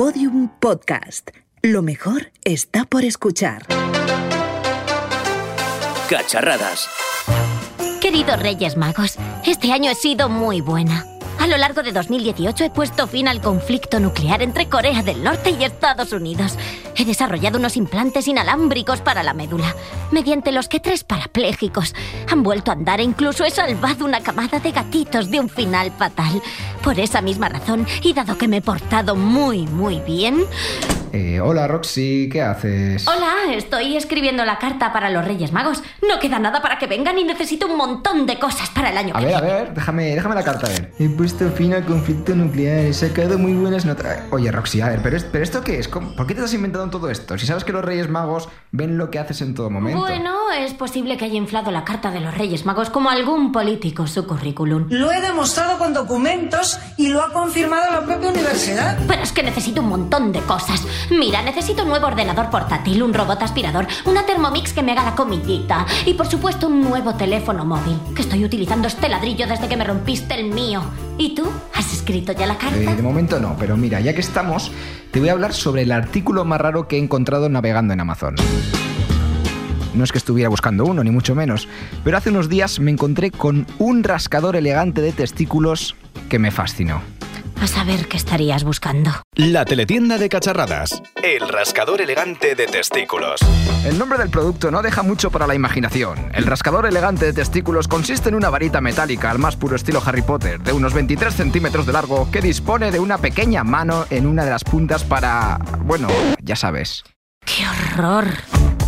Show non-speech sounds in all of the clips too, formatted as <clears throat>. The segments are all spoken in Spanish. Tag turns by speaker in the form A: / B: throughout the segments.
A: Podium Podcast. Lo mejor está por escuchar.
B: Cacharradas.
C: Queridos Reyes Magos, este año he sido muy buena. A lo largo de 2018 he puesto fin al conflicto nuclear entre Corea del Norte y Estados Unidos. He desarrollado unos implantes inalámbricos para la médula, mediante los que tres parapléjicos han vuelto a andar e incluso he salvado una camada de gatitos de un final fatal. Por esa misma razón, y dado que me he portado muy, muy bien...
D: Eh, hola Roxy, ¿qué haces?
C: Hola, estoy escribiendo la carta para los Reyes Magos. No queda nada para que vengan y necesito un montón de cosas para el año
D: A
C: que
D: ver, a
C: viene.
D: ver, déjame, déjame la carta a ver. He puesto fin al conflicto nuclear, he sacado muy buenas notas. Oye, Roxy, a ver, ¿pero, pero esto qué es? ¿Cómo- ¿Por qué te has inventado todo esto? Si sabes que los Reyes Magos ven lo que haces en todo momento.
C: Bueno, es posible que haya inflado la carta de los Reyes Magos como algún político su currículum.
E: Lo he demostrado con documentos y lo ha confirmado la propia universidad.
C: Pero es que necesito un montón de cosas. Mira, necesito un nuevo ordenador portátil, un robot aspirador, una Thermomix que me haga la comidita y por supuesto un nuevo teléfono móvil, que estoy utilizando este ladrillo desde que me rompiste el mío. ¿Y tú? ¿Has escrito ya la carta?
D: Eh, de momento no, pero mira, ya que estamos, te voy a hablar sobre el artículo más raro que he encontrado navegando en Amazon. No es que estuviera buscando uno, ni mucho menos, pero hace unos días me encontré con un rascador elegante de testículos que me fascinó.
C: A saber qué estarías buscando.
B: La teletienda de cacharradas. El rascador elegante de testículos.
D: El nombre del producto no deja mucho para la imaginación. El rascador elegante de testículos consiste en una varita metálica al más puro estilo Harry Potter, de unos 23 centímetros de largo, que dispone de una pequeña mano en una de las puntas para... bueno, ya sabes.
C: ¡Qué horror!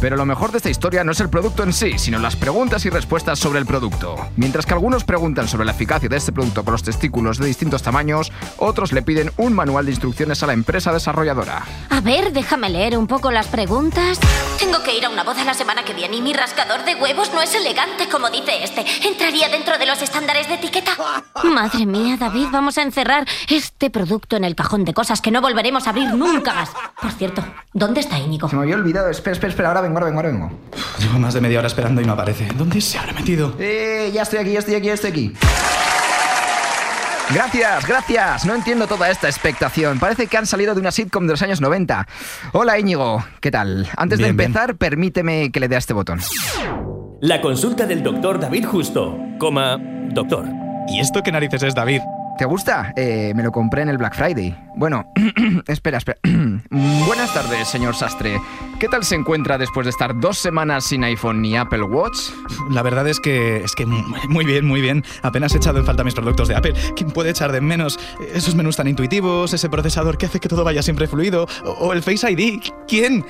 D: Pero lo mejor de esta historia no es el producto en sí, sino las preguntas y respuestas sobre el producto. Mientras que algunos preguntan sobre la eficacia de este producto con los testículos de distintos tamaños, otros le piden un manual de instrucciones a la empresa desarrolladora.
C: A ver, déjame leer un poco las preguntas. Tengo que ir a una boda la semana que viene y mi rascador de huevos no es elegante como dice este. ¿Entraría dentro de los estándares de etiqueta? <laughs> Madre mía, David, vamos a encerrar este producto en el cajón de cosas que no volveremos a abrir nunca más. Por cierto, ¿dónde está Íñigo?
D: Se me había olvidado, espera, espera, espera, ahora vengo, ahora vengo, ahora vengo.
F: Llevo más de media hora esperando y no aparece. ¿Dónde se habrá metido?
D: Eh, ya estoy aquí, ya estoy aquí, ya estoy aquí. Gracias, gracias. No entiendo toda esta expectación. Parece que han salido de una sitcom de los años 90. Hola Íñigo, ¿qué tal? Antes
F: Bien,
D: de
F: bien.
D: empezar, permíteme que le dé a este botón.
B: La consulta del doctor David Justo, coma, doctor.
F: ¿Y esto qué narices es, David?
D: ¿Te gusta? Eh, me lo compré en el Black Friday. Bueno, <clears throat> espera, espera. <clears throat> Buenas tardes, señor Sastre. ¿Qué tal se encuentra después de estar dos semanas sin iPhone ni Apple Watch?
F: La verdad es que es que muy bien, muy bien. Apenas he echado en falta mis productos de Apple. ¿Quién puede echar de menos esos menús tan intuitivos, ese procesador que hace que todo vaya siempre fluido o, o el Face ID? ¿Quién?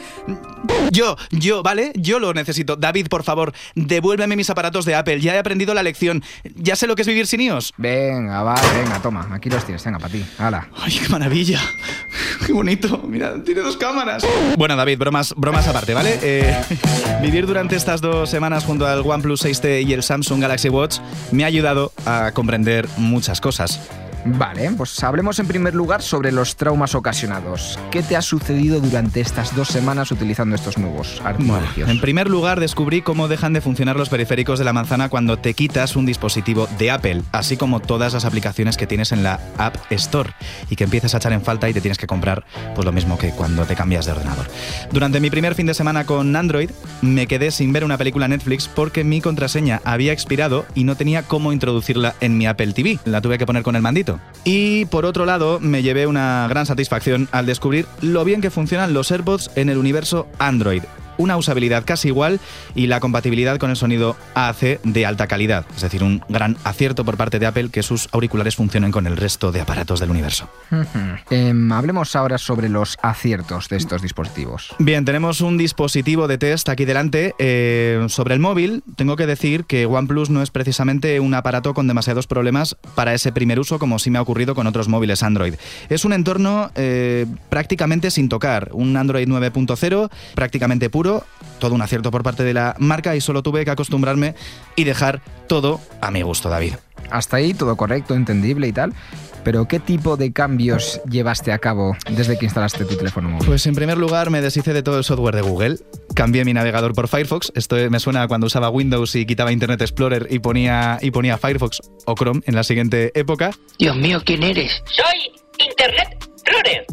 F: Yo, yo, ¿vale? Yo lo necesito. David, por favor, devuélveme mis aparatos de Apple. Ya he aprendido la lección. Ya sé lo que es vivir sin iOS.
D: Venga, va, venga, toma. Aquí los tienes, venga, para ti. Hala.
F: ¡Ay, qué maravilla! <laughs> ¡Qué bonito! Mira, tiene dos cámaras. Bueno, David, bromas, bromas aparte, ¿vale? Eh, <laughs> vivir durante estas dos semanas junto al OnePlus 6T y el Samsung Galaxy Watch me ha ayudado a comprender muchas cosas.
D: Vale, pues hablemos en primer lugar sobre los traumas ocasionados. ¿Qué te ha sucedido durante estas dos semanas utilizando estos nuevos
F: Bueno,
D: artilugios?
F: en primer lugar descubrí cómo dejan de funcionar los periféricos de la manzana cuando te quitas un dispositivo de Apple, así como todas las aplicaciones que tienes en la App Store y que empiezas a echar en falta y te tienes que comprar pues lo mismo que cuando te cambias de ordenador. Durante mi primer fin de semana con Android me quedé sin ver una película Netflix porque mi contraseña había expirado y no tenía cómo introducirla en mi Apple TV. La tuve que poner con el mandito. Y por otro lado, me llevé una gran satisfacción al descubrir lo bien que funcionan los AirPods en el universo Android. Una usabilidad casi igual y la compatibilidad con el sonido AC de alta calidad. Es decir, un gran acierto por parte de Apple que sus auriculares funcionen con el resto de aparatos del universo. <laughs>
D: Em, hablemos ahora sobre los aciertos de estos dispositivos.
F: Bien, tenemos un dispositivo de test aquí delante. Eh, sobre el móvil, tengo que decir que OnePlus no es precisamente un aparato con demasiados problemas para ese primer uso, como sí me ha ocurrido con otros móviles Android. Es un entorno eh, prácticamente sin tocar, un Android 9.0, prácticamente puro, todo un acierto por parte de la marca y solo tuve que acostumbrarme y dejar todo a mi gusto, David.
D: Hasta ahí todo correcto, entendible y tal. Pero ¿qué tipo de cambios llevaste a cabo desde que instalaste tu teléfono móvil?
F: Pues en primer lugar me deshice de todo el software de Google, cambié mi navegador por Firefox, esto me suena a cuando usaba Windows y quitaba Internet Explorer y ponía, y ponía Firefox o Chrome en la siguiente época.
G: Dios mío, ¿quién eres?
H: Soy Internet Explorer.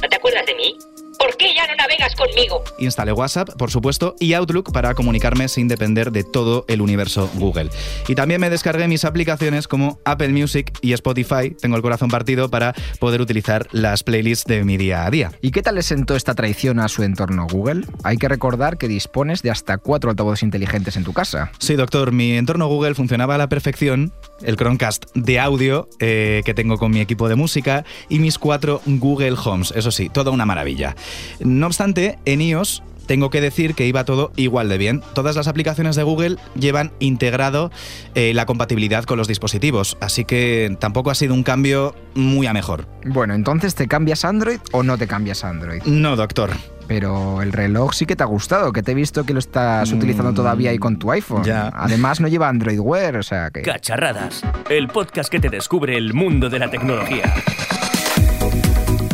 G: ¿No te acuerdas de mí? ¿Por qué ya no navegas conmigo?
F: Instalé WhatsApp, por supuesto, y Outlook para comunicarme sin depender de todo el universo Google. Y también me descargué mis aplicaciones como Apple Music y Spotify, tengo el corazón partido, para poder utilizar las playlists de mi día a día.
D: ¿Y qué tal le sentó esta traición a su entorno Google? Hay que recordar que dispones de hasta cuatro altavoces inteligentes en tu casa.
F: Sí, doctor, mi entorno Google funcionaba a la perfección, el Chromecast de audio eh, que tengo con mi equipo de música y mis cuatro Google Homes, eso sí, toda una maravilla. No obstante, en iOS tengo que decir que iba todo igual de bien. Todas las aplicaciones de Google llevan integrado eh, la compatibilidad con los dispositivos, así que tampoco ha sido un cambio muy a mejor.
D: Bueno, entonces ¿te cambias Android o no te cambias Android?
F: No, doctor.
D: Pero el reloj sí que te ha gustado, que te he visto que lo estás utilizando todavía ahí con tu iPhone.
F: ya.
D: Además no lleva Android Wear, o sea que...
H: Cacharradas, el podcast que te descubre el mundo de la tecnología.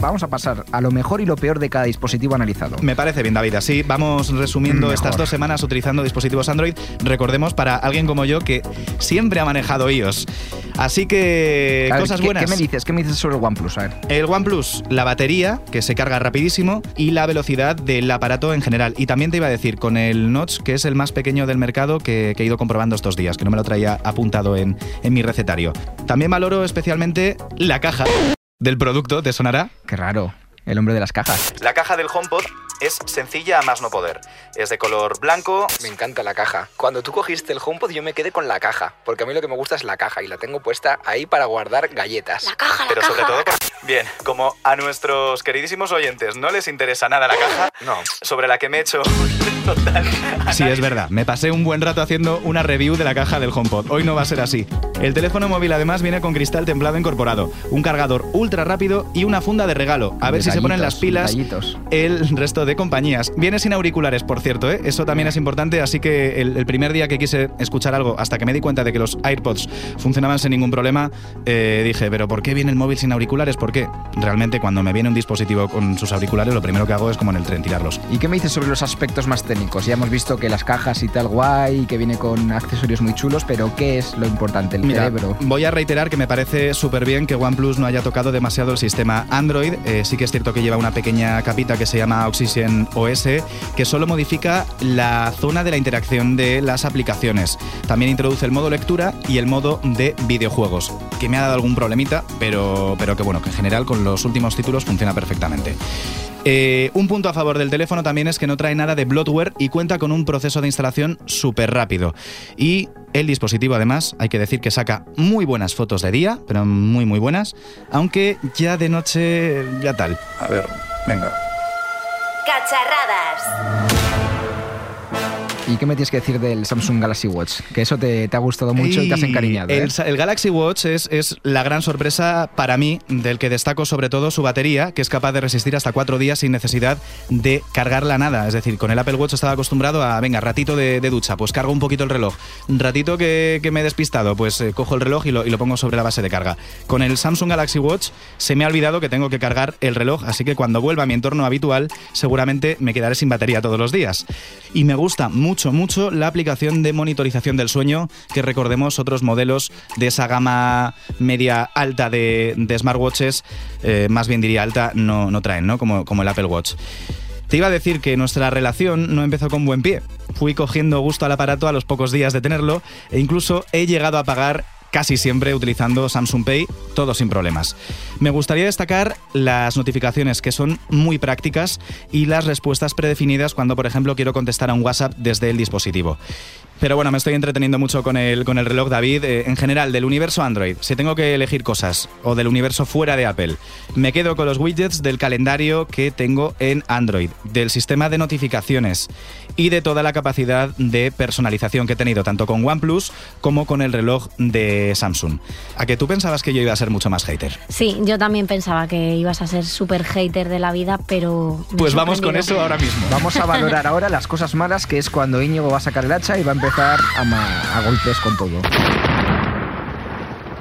D: Vamos a pasar a lo mejor y lo peor de cada dispositivo analizado.
F: Me parece bien, David. Así vamos resumiendo
D: Mejor.
F: estas dos semanas utilizando dispositivos Android. Recordemos para alguien como yo que siempre ha manejado iOS. Así que
D: ver,
F: cosas
D: ¿qué-
F: buenas.
D: ¿Qué me dices? ¿Qué me dices sobre el OnePlus? A ver.
F: El OnePlus, la batería, que se carga rapidísimo, y la velocidad del aparato en general. Y también te iba a decir, con el Notch, que es el más pequeño del mercado que, que he ido comprobando estos días, que no me lo traía apuntado en, en mi recetario. También valoro especialmente la caja del producto, ¿te sonará?
D: Qué raro. El hombre de las cajas.
F: La caja del HomePod es sencilla a más no poder. Es de color blanco.
D: Me encanta la caja. Cuando tú cogiste el HomePod yo me quedé con la caja, porque a mí lo que me gusta es la caja y la tengo puesta ahí para guardar galletas.
C: La caja, la
F: Pero
C: caja.
F: sobre todo... Bien, como a nuestros queridísimos oyentes no les interesa nada la caja,
D: No.
F: sobre la que me he hecho <laughs> total Sí, es verdad. Me pasé un buen rato haciendo una review de la caja del HomePod. Hoy no va a ser así. El teléfono móvil además viene con cristal templado incorporado, un cargador ultra rápido y una funda de regalo. A ver si se ponen las pilas
D: Detallitos.
F: el resto de compañías. Viene sin auriculares, por cierto, ¿eh? eso también es importante, así que el, el primer día que quise escuchar algo, hasta que me di cuenta de que los AirPods funcionaban sin ningún problema, eh, dije, pero ¿por qué viene el móvil sin auriculares? ¿Por qué? Realmente cuando me viene un dispositivo con sus auriculares, lo primero que hago es como en el tren, tirarlos.
D: ¿Y qué me dices sobre los aspectos más técnicos? Ya hemos visto que las cajas y tal guay, que viene con accesorios muy chulos, pero ¿qué es lo importante? El
F: Mira,
D: cerebro.
F: voy a reiterar que me parece súper bien que OnePlus no haya tocado demasiado el sistema Android. Eh, sí que es cierto que lleva una pequeña capita que se llama Oxygen OS, que solo modifica la zona de la interacción de las aplicaciones. También introduce el modo lectura y el modo de videojuegos, que me ha dado algún problemita, pero, pero que bueno, que en general con los últimos títulos funciona perfectamente. Eh, un punto a favor del teléfono también es que no trae nada de bloatware y cuenta con un proceso de instalación súper rápido. Y el dispositivo además, hay que decir que saca muy buenas fotos de día, pero muy muy buenas, aunque ya de noche ya tal. A ver, venga.
I: Cacharradas.
D: ¿Y qué me tienes que decir del Samsung Galaxy Watch? Que eso te, te ha gustado mucho y te has encariñado. ¿eh?
F: El, el Galaxy Watch es, es la gran sorpresa para mí, del que destaco sobre todo su batería, que es capaz de resistir hasta cuatro días sin necesidad de cargarla nada. Es decir, con el Apple Watch estaba acostumbrado a, venga, ratito de, de ducha, pues cargo un poquito el reloj. Ratito que, que me he despistado, pues eh, cojo el reloj y lo, y lo pongo sobre la base de carga. Con el Samsung Galaxy Watch se me ha olvidado que tengo que cargar el reloj, así que cuando vuelva a mi entorno habitual, seguramente me quedaré sin batería todos los días. Y me gusta mucho, mucho la aplicación de monitorización del sueño, que recordemos otros modelos de esa gama media alta de, de smartwatches, eh, más bien diría alta, no, no traen, ¿no? Como, como el Apple Watch. Te iba a decir que nuestra relación no empezó con buen pie. Fui cogiendo gusto al aparato a los pocos días de tenerlo e incluso he llegado a pagar casi siempre utilizando Samsung Pay, todo sin problemas. Me gustaría destacar las notificaciones que son muy prácticas y las respuestas predefinidas cuando, por ejemplo, quiero contestar a un WhatsApp desde el dispositivo. Pero bueno, me estoy entreteniendo mucho con el, con el reloj David. Eh, en general, del universo Android, si tengo que elegir cosas, o del universo fuera de Apple, me quedo con los widgets del calendario que tengo en Android, del sistema de notificaciones y de toda la capacidad de personalización que he tenido, tanto con OnePlus como con el reloj de Samsung. ¿A que tú pensabas que yo iba a ser mucho más hater?
C: Sí, yo también pensaba que ibas a ser súper hater de la vida, pero...
F: Pues vamos con eso ahora mismo.
D: Vamos a valorar <laughs> ahora las cosas malas, que es cuando Íñigo va a sacar el hacha y va a empezar a, a golpes con todo.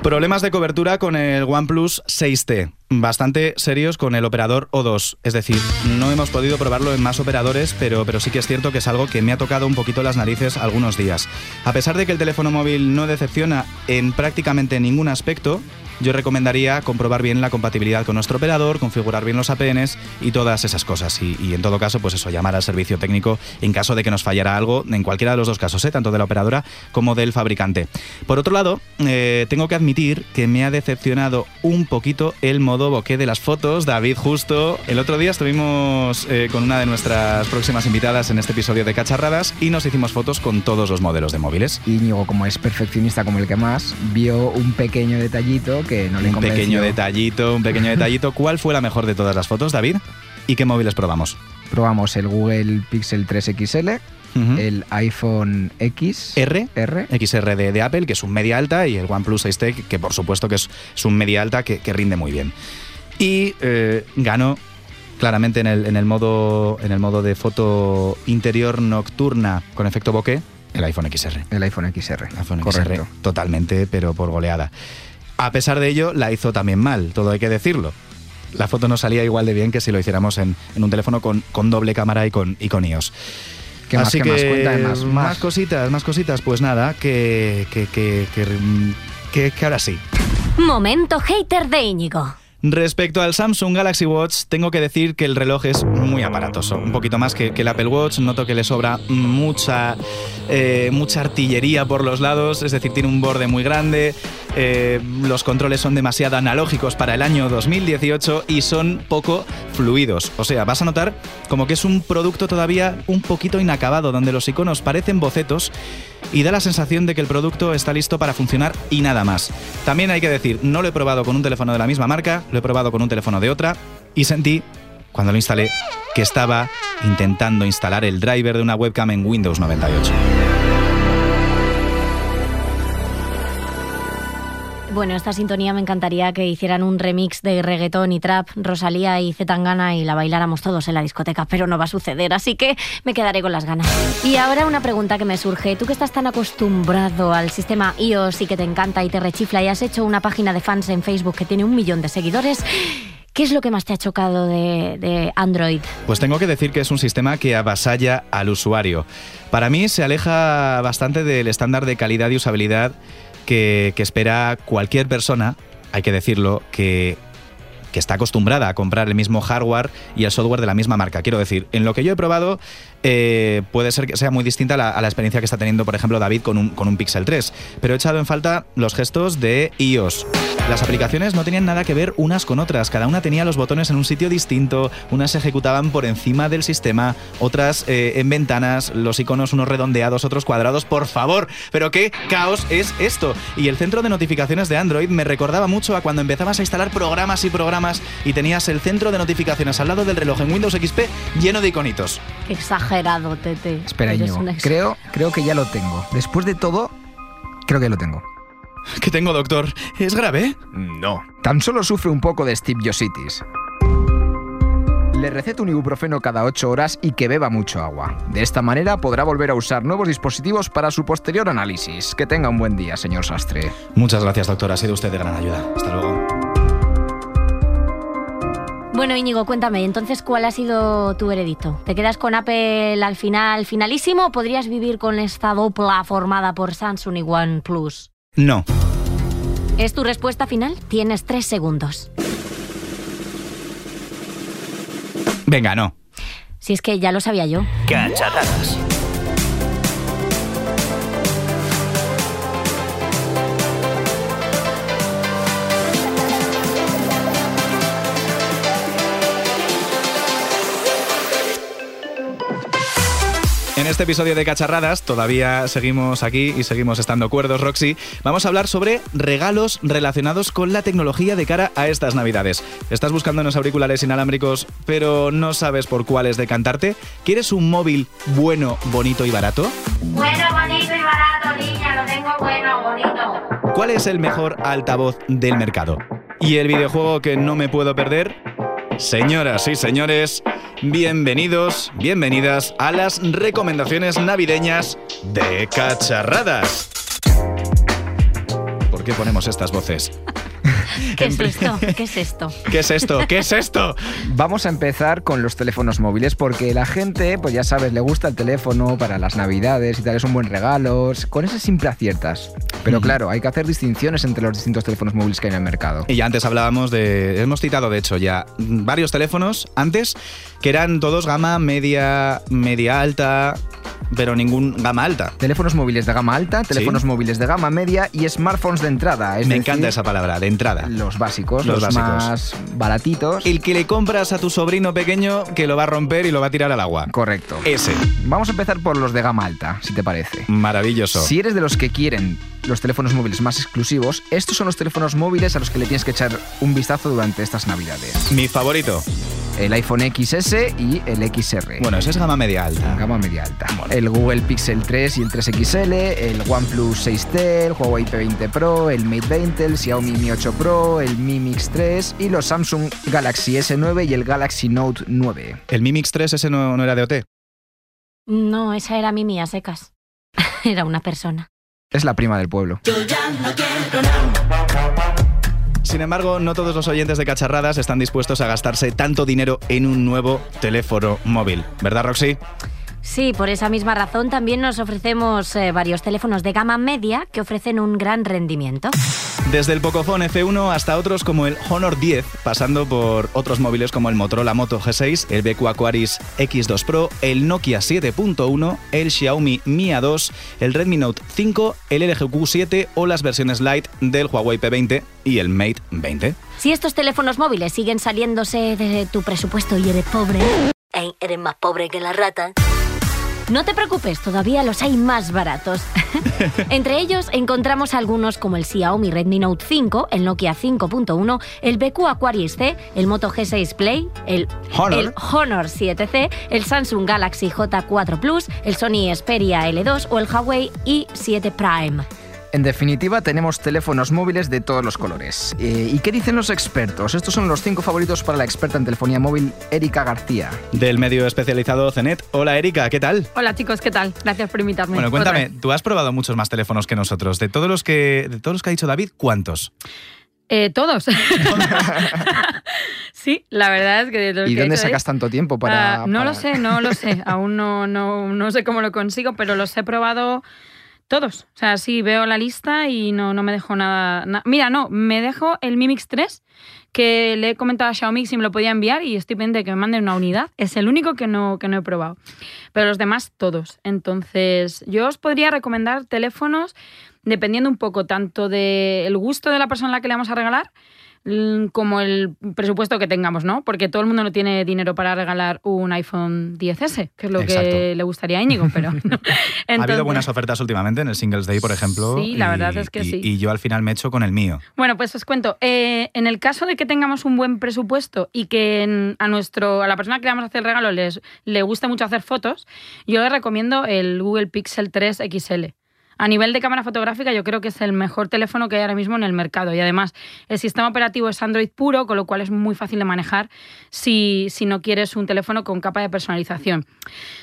F: Problemas de cobertura con el OnePlus 6T. Bastante serios con el operador O2. Es decir, no hemos podido probarlo en más operadores, pero, pero sí que es cierto que es algo que me ha tocado un poquito las narices algunos días. A pesar de que el teléfono móvil no decepciona en prácticamente ningún aspecto, yo recomendaría comprobar bien la compatibilidad con nuestro operador, configurar bien los APNs y todas esas cosas. Y, en todo caso, pues eso, llamar al servicio técnico en caso de que nos fallara algo, en cualquiera de los dos casos, ¿eh? tanto de la operadora como del fabricante. Por otro lado, eh, tengo que admitir que me ha decepcionado un poquito el modo bokeh de las fotos. David, justo el otro día estuvimos eh, con una de nuestras próximas invitadas en este episodio de Cacharradas y nos hicimos fotos con todos los modelos de móviles.
D: Íñigo, como es perfeccionista como el que más, vio un pequeño detallito que no le
F: Un
D: convenció.
F: pequeño detallito, un pequeño detallito. <laughs> ¿Cuál fue la mejor de todas las fotos, David? ¿Y qué móviles probamos?
D: Probamos el Google Pixel 3 XL, el iPhone X
F: R,
D: R
F: XR de, de Apple, que es un media alta, y el OnePlus 6T, que por supuesto que es, es un media alta que, que rinde muy bien. Y eh, ganó claramente en el, en, el modo, en el modo de foto interior nocturna con efecto bokeh el iPhone XR.
D: el iPhone XR.
F: iPhone
D: Correcto.
F: XR totalmente, pero por goleada. A pesar de ello, la hizo también mal, todo hay que decirlo. La foto no salía igual de bien que si lo hiciéramos en, en un teléfono con, con doble cámara y con, y con iOS.
D: ¿Qué más,
F: Así que
D: más? Cuéntame más, más.
F: cositas, más cositas. Pues nada, que, que, que, que, que- que ahora sí.
C: Momento hater de Íñigo.
F: Respecto al Samsung Galaxy Watch, tengo que decir que el reloj es muy aparatoso. Un poquito más que, que el Apple Watch. Noto que le sobra mucha, eh, mucha artillería por los lados, es decir, tiene un borde muy grande. Eh, los controles son demasiado analógicos para el año 2018 y son poco fluidos. O sea, vas a notar como que es un producto todavía un poquito inacabado, donde los iconos parecen bocetos y da la sensación de que el producto está listo para funcionar y nada más. También hay que decir, no lo he probado con un teléfono de la misma marca, lo he probado con un teléfono de otra y sentí, cuando lo instalé, que estaba intentando instalar el driver de una webcam en Windows 98.
C: Bueno, esta sintonía me encantaría que hicieran un remix de reggaetón y trap, Rosalía y Zetangana y la bailáramos todos en la discoteca, pero no va a suceder, así que me quedaré con las ganas. Y ahora una pregunta que me surge. Tú que estás tan acostumbrado al sistema iOS y que te encanta y te rechifla y has hecho una página de fans en Facebook que tiene un millón de seguidores, ¿qué es lo que más te ha chocado de, de Android?
F: Pues tengo que decir que es un sistema que avasalla al usuario. Para mí se aleja bastante del estándar de calidad y usabilidad que, espera cualquier persona, hay que decirlo, que, que está acostumbrada a comprar el mismo hardware y el software de la misma marca. Quiero decir, en lo que yo he probado eh, puede ser que sea muy distinta a la, experiencia que está teniendo, por ejemplo, David con un, con un Pixel 3. Pero he echado en falta los gestos de iOS. Las aplicaciones no tenían nada que ver unas con otras, cada una tenía los botones en un sitio distinto, unas se ejecutaban por encima del sistema, otras eh, en ventanas, los iconos unos redondeados, otros cuadrados, por favor, pero qué caos es esto. Y el centro de notificaciones de Android me recordaba mucho a cuando empezabas a instalar programas y programas y tenías el centro de notificaciones al lado del reloj en Windows XP lleno de iconitos.
C: Qué exagerado, Tete.
D: Espera, Íñigo.
C: ex-
D: Creo, creo que ya lo tengo. Después de todo, creo que lo tengo. <laughs>
F: ¿Qué tengo, doctor? ¿Es grave?
D: No. Tan solo sufre un poco de Steve Jositis. Le receto un ibuprofeno cada 8 horas y que beba mucho agua. De esta manera podrá volver a usar nuevos dispositivos para su posterior análisis. Que tenga un buen día, señor Sastre.
F: Muchas gracias, doctor. Ha sido usted de gran ayuda. Hasta luego.
C: Bueno, Íñigo, cuéntame, entonces, ¿cuál ha sido tu veredicto? ¿Te quedas con Apple al final, finalísimo, o podrías vivir con esta dupla formada por Samsung y OnePlus?
F: No.
C: ¿Es tu respuesta final? Tienes tres segundos.
F: Venga, no.
C: Si es que ya lo sabía yo.
H: Cacharradas.
F: En este episodio de Cacharradas, todavía seguimos aquí y seguimos estando cuerdos, Roxy. Vamos a hablar sobre regalos relacionados con la tecnología de cara a estas navidades. ¿Estás buscando unos auriculares inalámbricos, pero no sabes por cuáles decantarte? ¿Quieres un móvil bueno, bonito y barato?
C: Bueno, bonito y barato, niña. Lo tengo bueno, bonito.
F: ¿Cuál es el mejor altavoz del mercado? ¿Y el videojuego que no me puedo perder? Señoras y señores, bienvenidos, bienvenidas a las recomendaciones navideñas de Cacharradas. ¿Por qué ponemos estas voces? <laughs>
C: ¿Qué es esto? <laughs> ¿Qué es esto?
F: ¿Qué es esto? ¿Qué es esto?
D: Vamos a empezar con los teléfonos móviles porque la gente, pues ya sabes, le gusta el teléfono para las navidades y tal, es un buen regalo. Con ese siempre aciertas. Pero
F: Ujú.
D: claro, hay que hacer distinciones entre los distintos teléfonos móviles que hay en el mercado.
F: Y ya antes hablábamos de. Hemos citado, de hecho, ya mm, varios teléfonos antes que eran todos gama media, media alta, pero ningún gama alta.
D: Teléfonos móviles de gama alta, teléfonos móviles de gama media y smartphones de entrada. Es
F: Me
D: decir,
F: encanta esa palabra, de entrada.
D: Los básicos,
F: Los
D: los,
F: básicos.
D: más baratitos.
F: El que le compras a tu sobrino pequeño que lo va a romper y lo va a tirar al agua.
D: Correcto.
F: Ese.
D: Vamos a empezar por los de gama alta, si te parece.
F: Maravilloso.
D: Si eres de los que quieren los teléfonos móviles más exclusivos, estos son los teléfonos móviles a los que le tienes que echar un vistazo durante estas navidades.
F: Mi favorito.
D: El iPhone XS y el XR.
F: Bueno, ese es gama media alta.
D: Gama media alta. El Google Pixel 3 y el 3XL, el OnePlus 6T, el Huawei P20 Pro, el Mate 20, el Xiaomi Mi 8 Pro, el Mi Mix 3 y los Samsung Galaxy S9 y el Galaxy Note 9.
F: ¿El Mi Mix 3 ese no, no era de OT?
C: No, esa era mi mía secas. <laughs> Era una persona.
D: Es la prima del pueblo.
F: Sin embargo, no todos los oyentes de cacharradas están dispuestos a gastarse tanto dinero en un nuevo teléfono móvil. ¿Verdad, Roxy?
C: Sí, por esa misma razón también nos ofrecemos eh, varios teléfonos de gama media que ofrecen un gran rendimiento.
F: Desde el Pocophone F1 hasta otros como el Honor 10, pasando por otros móviles como el Motorola Moto G6, el BQ Aquaris X2 Pro, el Nokia 7.1, el Xiaomi Mi A2, el Redmi Note 5, el LG Q7 o las versiones Lite del Huawei P20 y el Mate 20.
C: Si estos teléfonos móviles siguen saliéndose de tu presupuesto y eres pobre, ey, eres más pobre que la rata. No te preocupes, todavía los hay más baratos. <laughs> Entre ellos encontramos algunos como el Xiaomi Redmi Note 5, el Nokia 5.1, el BQ Aquarius C, el Moto G6 Play, el
F: Honor.
C: el Honor 7C, el Samsung Galaxy J4 Plus, el Sony Xperia L2 o el Huawei i7 Prime.
D: En definitiva, tenemos teléfonos móviles de todos los colores. Eh, ¿Y qué dicen los expertos? Estos son los cinco favoritos para la experta en telefonía móvil, Erika García.
F: Del medio especializado Cenet. Hola Erika, ¿qué tal?
I: Hola chicos, ¿qué tal? Gracias por invitarme.
F: Bueno, cuéntame, tú has probado muchos más teléfonos que nosotros. De todos los que, de todos los que ha dicho David, ¿cuántos?
I: Eh, todos. <laughs> <laughs> sí, la verdad es que... de los
D: ¿Y
I: que
D: dónde sacas tanto tiempo para...?
I: Ah, no
D: para-
I: lo sé, no lo sé. Aún no, no, no sé cómo lo consigo, pero los he probado todos. O sea, sí, veo la lista y no, no me dejo nada, na- Mira, no, me dejo el Mi Mix 3, que le he comentado a Xiaomi si me lo podía enviar y estoy pendiente de que me manden una unidad. Es el único que no, que no he probado. Pero los demás, todos. Entonces, yo os podría recomendar teléfonos dependiendo un poco tanto del gusto de la persona a la que le vamos a regalar, como el presupuesto que tengamos, ¿no? Porque todo el mundo no tiene dinero para regalar un iPhone 10S, que es lo
F: Exacto.
I: que le gustaría a Íñigo, pero no. <laughs>
F: ha habido buenas ofertas últimamente en el Singles Day, por ejemplo.
I: Sí, la verdad es que
F: y-
I: sí.
F: Y yo al final me he hecho con el mío.
I: Bueno, pues os cuento. Eh, en el caso de que tengamos un buen presupuesto y que en- a nuestro a la persona que le vamos a hacer el regalo les, le guste mucho hacer fotos, yo le recomiendo el Google Pixel 3 XL. A nivel de cámara fotográfica, yo creo que es el mejor teléfono que hay ahora mismo en el mercado. Y además, el sistema operativo es Android puro, con lo cual es muy fácil de manejar si, si no quieres un teléfono con capa de personalización.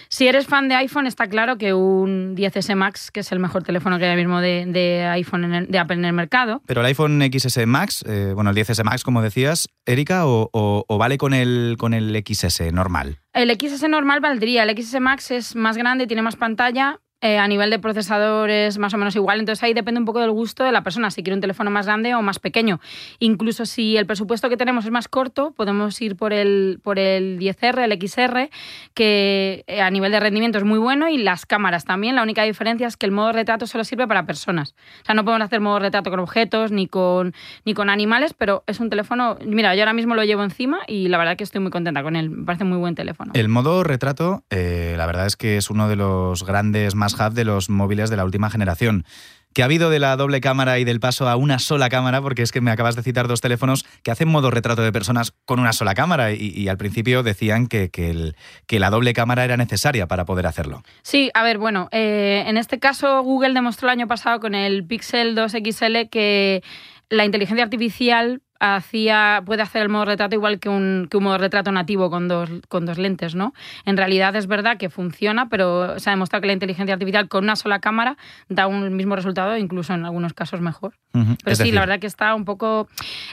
I: Si eres fan de iPhone, está claro que un 10S Max, que es el mejor teléfono que hay ahora mismo de, de iPhone en el- de Apple en el mercado,
F: Pero el iPhone XS Max, eh, bueno, el 10S Max, como decías, Erika, o, o- o vale con el, con el XS normal?
I: El XS normal valdría, el XS Max es más grande, tiene más pantalla, eh, a nivel de procesador es más o menos igual, entonces ahí depende un poco del gusto de la persona, si quiere un teléfono más grande o más pequeño. Incluso si el presupuesto que tenemos es más corto, podemos ir por el, por el 10R, el XR, que eh, a nivel de rendimiento es muy bueno y las cámaras también. La única diferencia es que el modo retrato solo sirve para personas. O sea, no podemos hacer modo retrato con objetos ni con, ni con animales, pero es un teléfono, mira, yo ahora mismo lo llevo encima y la verdad que estoy muy contenta con él, me parece muy buen teléfono.
F: El modo retrato, eh, la verdad es que es uno de los grandes más de los móviles de la última generación. Que ha habido de la doble cámara y del paso a una sola cámara, porque es que me acabas de citar dos teléfonos que hacen modo retrato de personas con una sola cámara y, al principio decían que, que la doble cámara era necesaria para poder hacerlo.
I: Sí, a ver, bueno, eh, en este caso Google demostró el año pasado con el Pixel 2 XL que la inteligencia artificial hacía, puede hacer el modo retrato igual que un, que un modo retrato nativo con dos, con dos lentes, ¿no? En realidad es verdad que funciona, pero se ha demostrado que la inteligencia artificial con una sola cámara da un mismo resultado, incluso en algunos casos mejor. Pero
F: Es
I: sí,
F: decir,
I: la verdad que está un poco...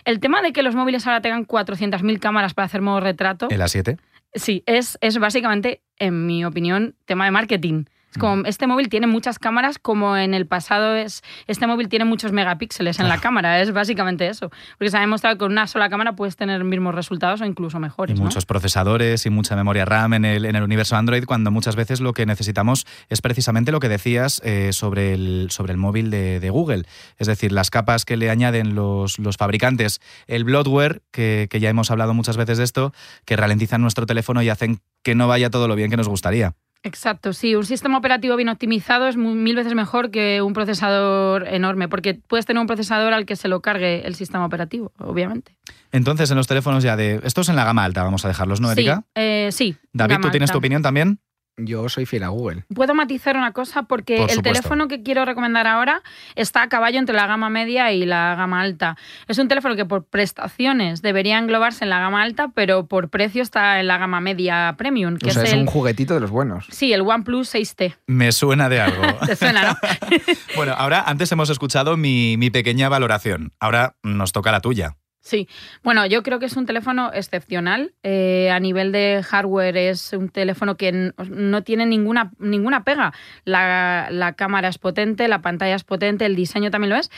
I: El tema de que los móviles ahora tengan 400.000 cámaras para hacer modo retrato,
F: El A7.
I: sí, es, es básicamente, en mi opinión, tema de marketing. Como, este móvil tiene muchas cámaras, como en el pasado es, este móvil tiene muchos megapíxeles en la cámara, es básicamente eso. Porque se ha demostrado que con una sola cámara puedes tener mismos resultados o incluso
F: Y
I: mejores. ¿no?
F: muchos procesadores y mucha memoria RAM en el, en el universo Android, cuando muchas veces lo que necesitamos es precisamente lo que decías eh, sobre, el, sobre el móvil de, de Google. Es decir, las capas que le añaden los, los fabricantes, el bloatware, que, que ya hemos hablado muchas veces de esto, que ralentizan nuestro teléfono y hacen que no vaya todo lo bien que nos gustaría.
I: Exacto, sí, un sistema operativo bien optimizado es mil veces mejor que un procesador enorme, porque puedes tener un procesador al que se lo cargue el sistema operativo, obviamente.
F: Entonces, en los teléfonos ya de... Estos en la gama alta, vamos a dejarlos, ¿no,
I: Sí,
F: Erika?
I: eh, sí.
F: David, ¿tú tienes tu opinión también?
D: Yo soy fiel a Google.
I: Puedo matizar una cosa porque
F: Por
I: el teléfono que quiero recomendar ahora está a caballo entre la gama media y la gama alta. Es un teléfono que por prestaciones debería englobarse en la gama alta, pero por precio está en la gama media premium, que
D: O sea,
I: es
D: es
I: el
D: un juguetito de los buenos.
I: Sí, el OnePlus 6T.
F: Me suena de algo. <laughs>
I: ¿Te suena, no? <laughs>
F: bueno, ahora antes hemos escuchado mi, mi pequeña valoración. Ahora nos toca la tuya.
I: Sí, bueno, yo creo que es un teléfono excepcional. Eh, a nivel de hardware es un teléfono que no tiene ninguna, ninguna pega. La, la cámara es potente, la pantalla es potente, el diseño también lo es.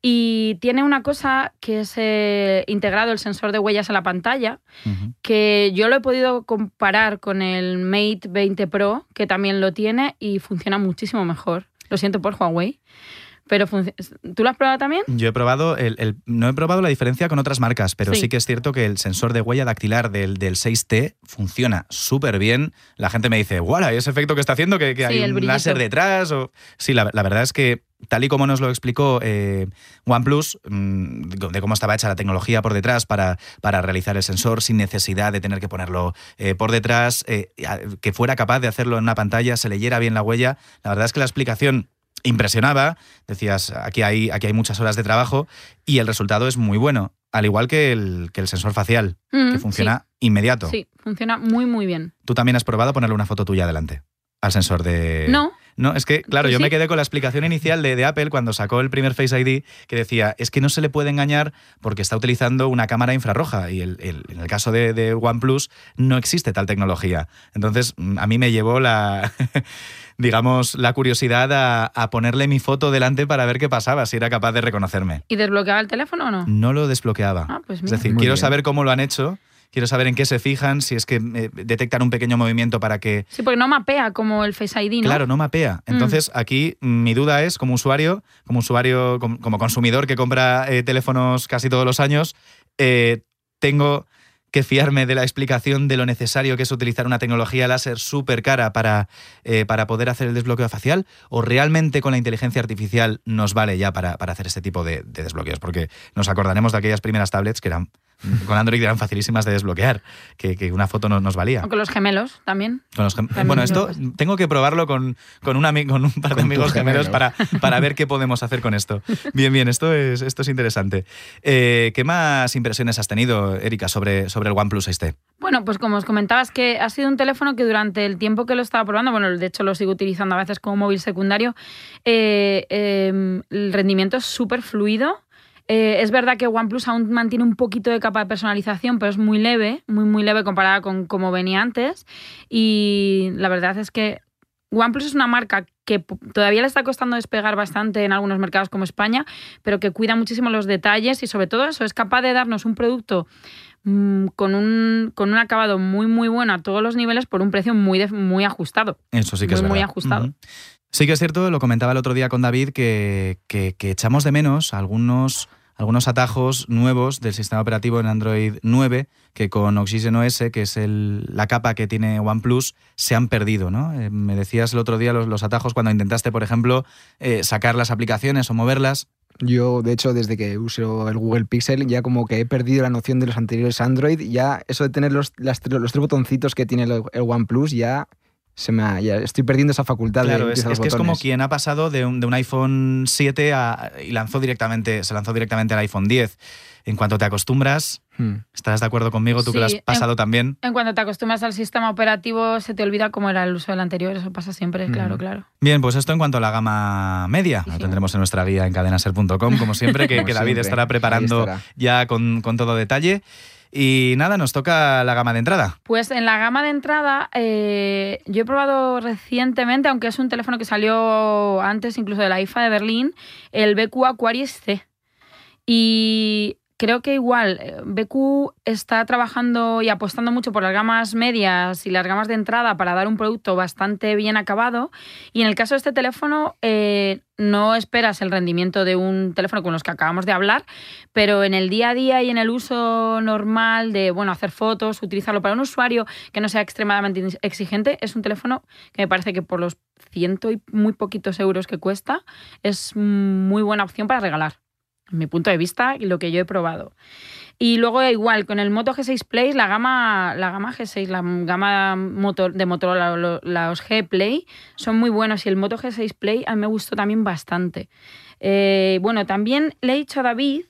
I: Y tiene una cosa que es eh, integrado el sensor de huellas a la pantalla, que yo lo he podido comparar con el Mate 20 Pro, que también lo tiene y funciona muchísimo mejor. Lo siento por Huawei. Pero ¿tú lo has probado también?
F: Yo he probado, el, el- no he probado la diferencia con otras marcas, pero sí,
I: Sí.
F: que es cierto que el sensor de huella dactilar del, del 6T funciona súper bien. La gente me dice, ¡guau! Ese efecto que está haciendo, que, que
I: Sí,
F: hay un
I: brillito.
F: láser detrás. O... Sí, la, la verdad es que tal y como nos lo explicó eh, OnePlus, mm, de cómo estaba hecha la tecnología por detrás para, para realizar el sensor sin necesidad de tener que ponerlo eh, por detrás, eh, que fuera capaz de hacerlo en una pantalla, se leyera bien la huella. La verdad es que la explicación impresionaba. Decías, aquí hay, aquí hay muchas horas de trabajo y el resultado es muy bueno. Al igual que el, que el sensor facial,
I: Mm,
F: que funciona inmediato.
I: Sí, funciona muy, muy bien.
F: Tú también has probado ponerle una foto tuya delante al sensor de...
I: No,
F: No, es que, claro,
I: ¿Tú
F: yo
I: sí?
F: me quedé con la explicación inicial de, de Apple cuando sacó el primer Face ID, que decía, es que no se le puede engañar porque está utilizando una cámara infrarroja y el- el- en el caso de, de OnePlus no existe tal tecnología. Entonces, mm, a mí me llevó la, <laughs> digamos, la curiosidad a, a ponerle mi foto delante para ver qué pasaba, si era capaz de reconocerme.
I: ¿y desbloqueaba el teléfono o no?
F: No lo desbloqueaba.
I: Ah, pues
F: es decir,
D: Muy
F: quiero
D: bien.
F: saber cómo lo han hecho. Quiero saber en qué se fijan, si es que eh, detectan un pequeño movimiento para que
I: Sí, porque no mapea como el Face ID, ¿no?
F: Claro, no mapea.
I: Mm.
F: Entonces, aquí mm, mi duda es, como usuario, como usuario, com- como, consumidor que compra eh, teléfonos casi todos los años, eh, tengo que fiarme de la explicación de lo necesario que es utilizar una tecnología láser súper cara para, eh, para poder hacer el desbloqueo facial, o realmente con la inteligencia artificial nos vale ya para, para hacer este tipo de, de desbloqueos, porque nos acordaremos de aquellas primeras tablets que eran con Android eran facilísimas de desbloquear, que, que una foto no nos valía.
I: O con los gemelos también.
F: Con los gem-
I: También
F: bueno, esto tengo que probarlo con, con, un, con un par de
D: Con
F: amigos gemelos
D: gemelos.
F: para, para ver qué podemos hacer con esto. <laughs> Bien, bien, esto es, esto es interesante. Eh, ¿Qué más impresiones has tenido, Erika, sobre, sobre el OnePlus 6T?
I: Bueno, pues como os comentaba, es que ha sido un teléfono que durante el tiempo que lo estaba probando, bueno, de hecho lo sigo utilizando a veces como móvil secundario, eh, eh, el rendimiento es súper fluido. Eh, es verdad que OnePlus aún mantiene un poquito de capa de personalización, pero es muy leve, muy, muy leve comparada con como venía antes. Y la verdad es que OnePlus es una marca que todavía le está costando despegar bastante en algunos mercados como España, pero que cuida muchísimo los detalles y sobre todo eso, es capaz de darnos un producto mm, con, un, con un acabado muy, muy bueno a todos los niveles por un precio muy, muy ajustado.
F: Eso sí que es
I: Muy, muy
F: verdad.
I: ajustado.
F: Sí que es cierto, lo comentaba el otro día con David, que, que- que echamos de menos algunos, algunos atajos nuevos del sistema operativo en Android 9 que con Oxygen OS, que es el- la capa que tiene OnePlus, se han perdido. ¿no? Eh, me decías el otro día los, los atajos cuando intentaste, por ejemplo, eh, sacar las aplicaciones o moverlas.
D: Yo, de hecho, desde que uso el Google Pixel, ya como que he perdido la noción de los anteriores Android. Ya eso de tener los, los tres botoncitos que tiene el, el OnePlus, ya Se me ha- ya estoy perdiendo esa facultad de
F: Claro, es,
D: utilizar
F: es
D: los
F: que es como quien ha pasado de un, de un iPhone 7 a- y lanzó directamente, se lanzó directamente al iPhone 10. En cuanto te acostumbras,
D: Hmm.
F: ¿estarás de acuerdo conmigo? Tú que lo
I: Sí,
F: has pasado
I: en-
F: también.
I: En cuanto te acostumbras al sistema operativo, se te olvida cómo era el uso del anterior. Eso pasa siempre, claro, claro.
F: Bien, pues esto en cuanto a la gama media. Lo tendremos en nuestra guía en cadenaser.com, como siempre, que,
D: Como
F: que David
D: siempre,
F: estará preparando
D: estará.
F: ya con, con todo detalle. Y nada, nos toca la gama de entrada.
I: Pues en la gama de entrada, eh, yo he probado recientemente, aunque es un teléfono que salió antes incluso de la IFA de Berlín, el BQ Aquarius C. Y creo que igual, eh, BQ está trabajando y apostando mucho por las gamas medias y las gamas de entrada para dar un producto bastante bien acabado. Y en el caso de este teléfono, eh, no esperas el rendimiento de un teléfono con los que acabamos de hablar, pero en el día a día y en el uso normal de bueno hacer fotos, utilizarlo para un usuario que no sea extremadamente exigente, es un teléfono que me parece que por los ciento y muy poquitos euros que cuesta es muy buena opción para regalar. En mi punto de vista y lo que yo he probado. Y luego igual, con el Moto G6 Play, la gama, la gama G6, la gama motor, de Motorola, lo- los G Play, son muy buenos. Y el Moto G6 Play a mí me gustó también bastante. Eh, bueno, también le he dicho a David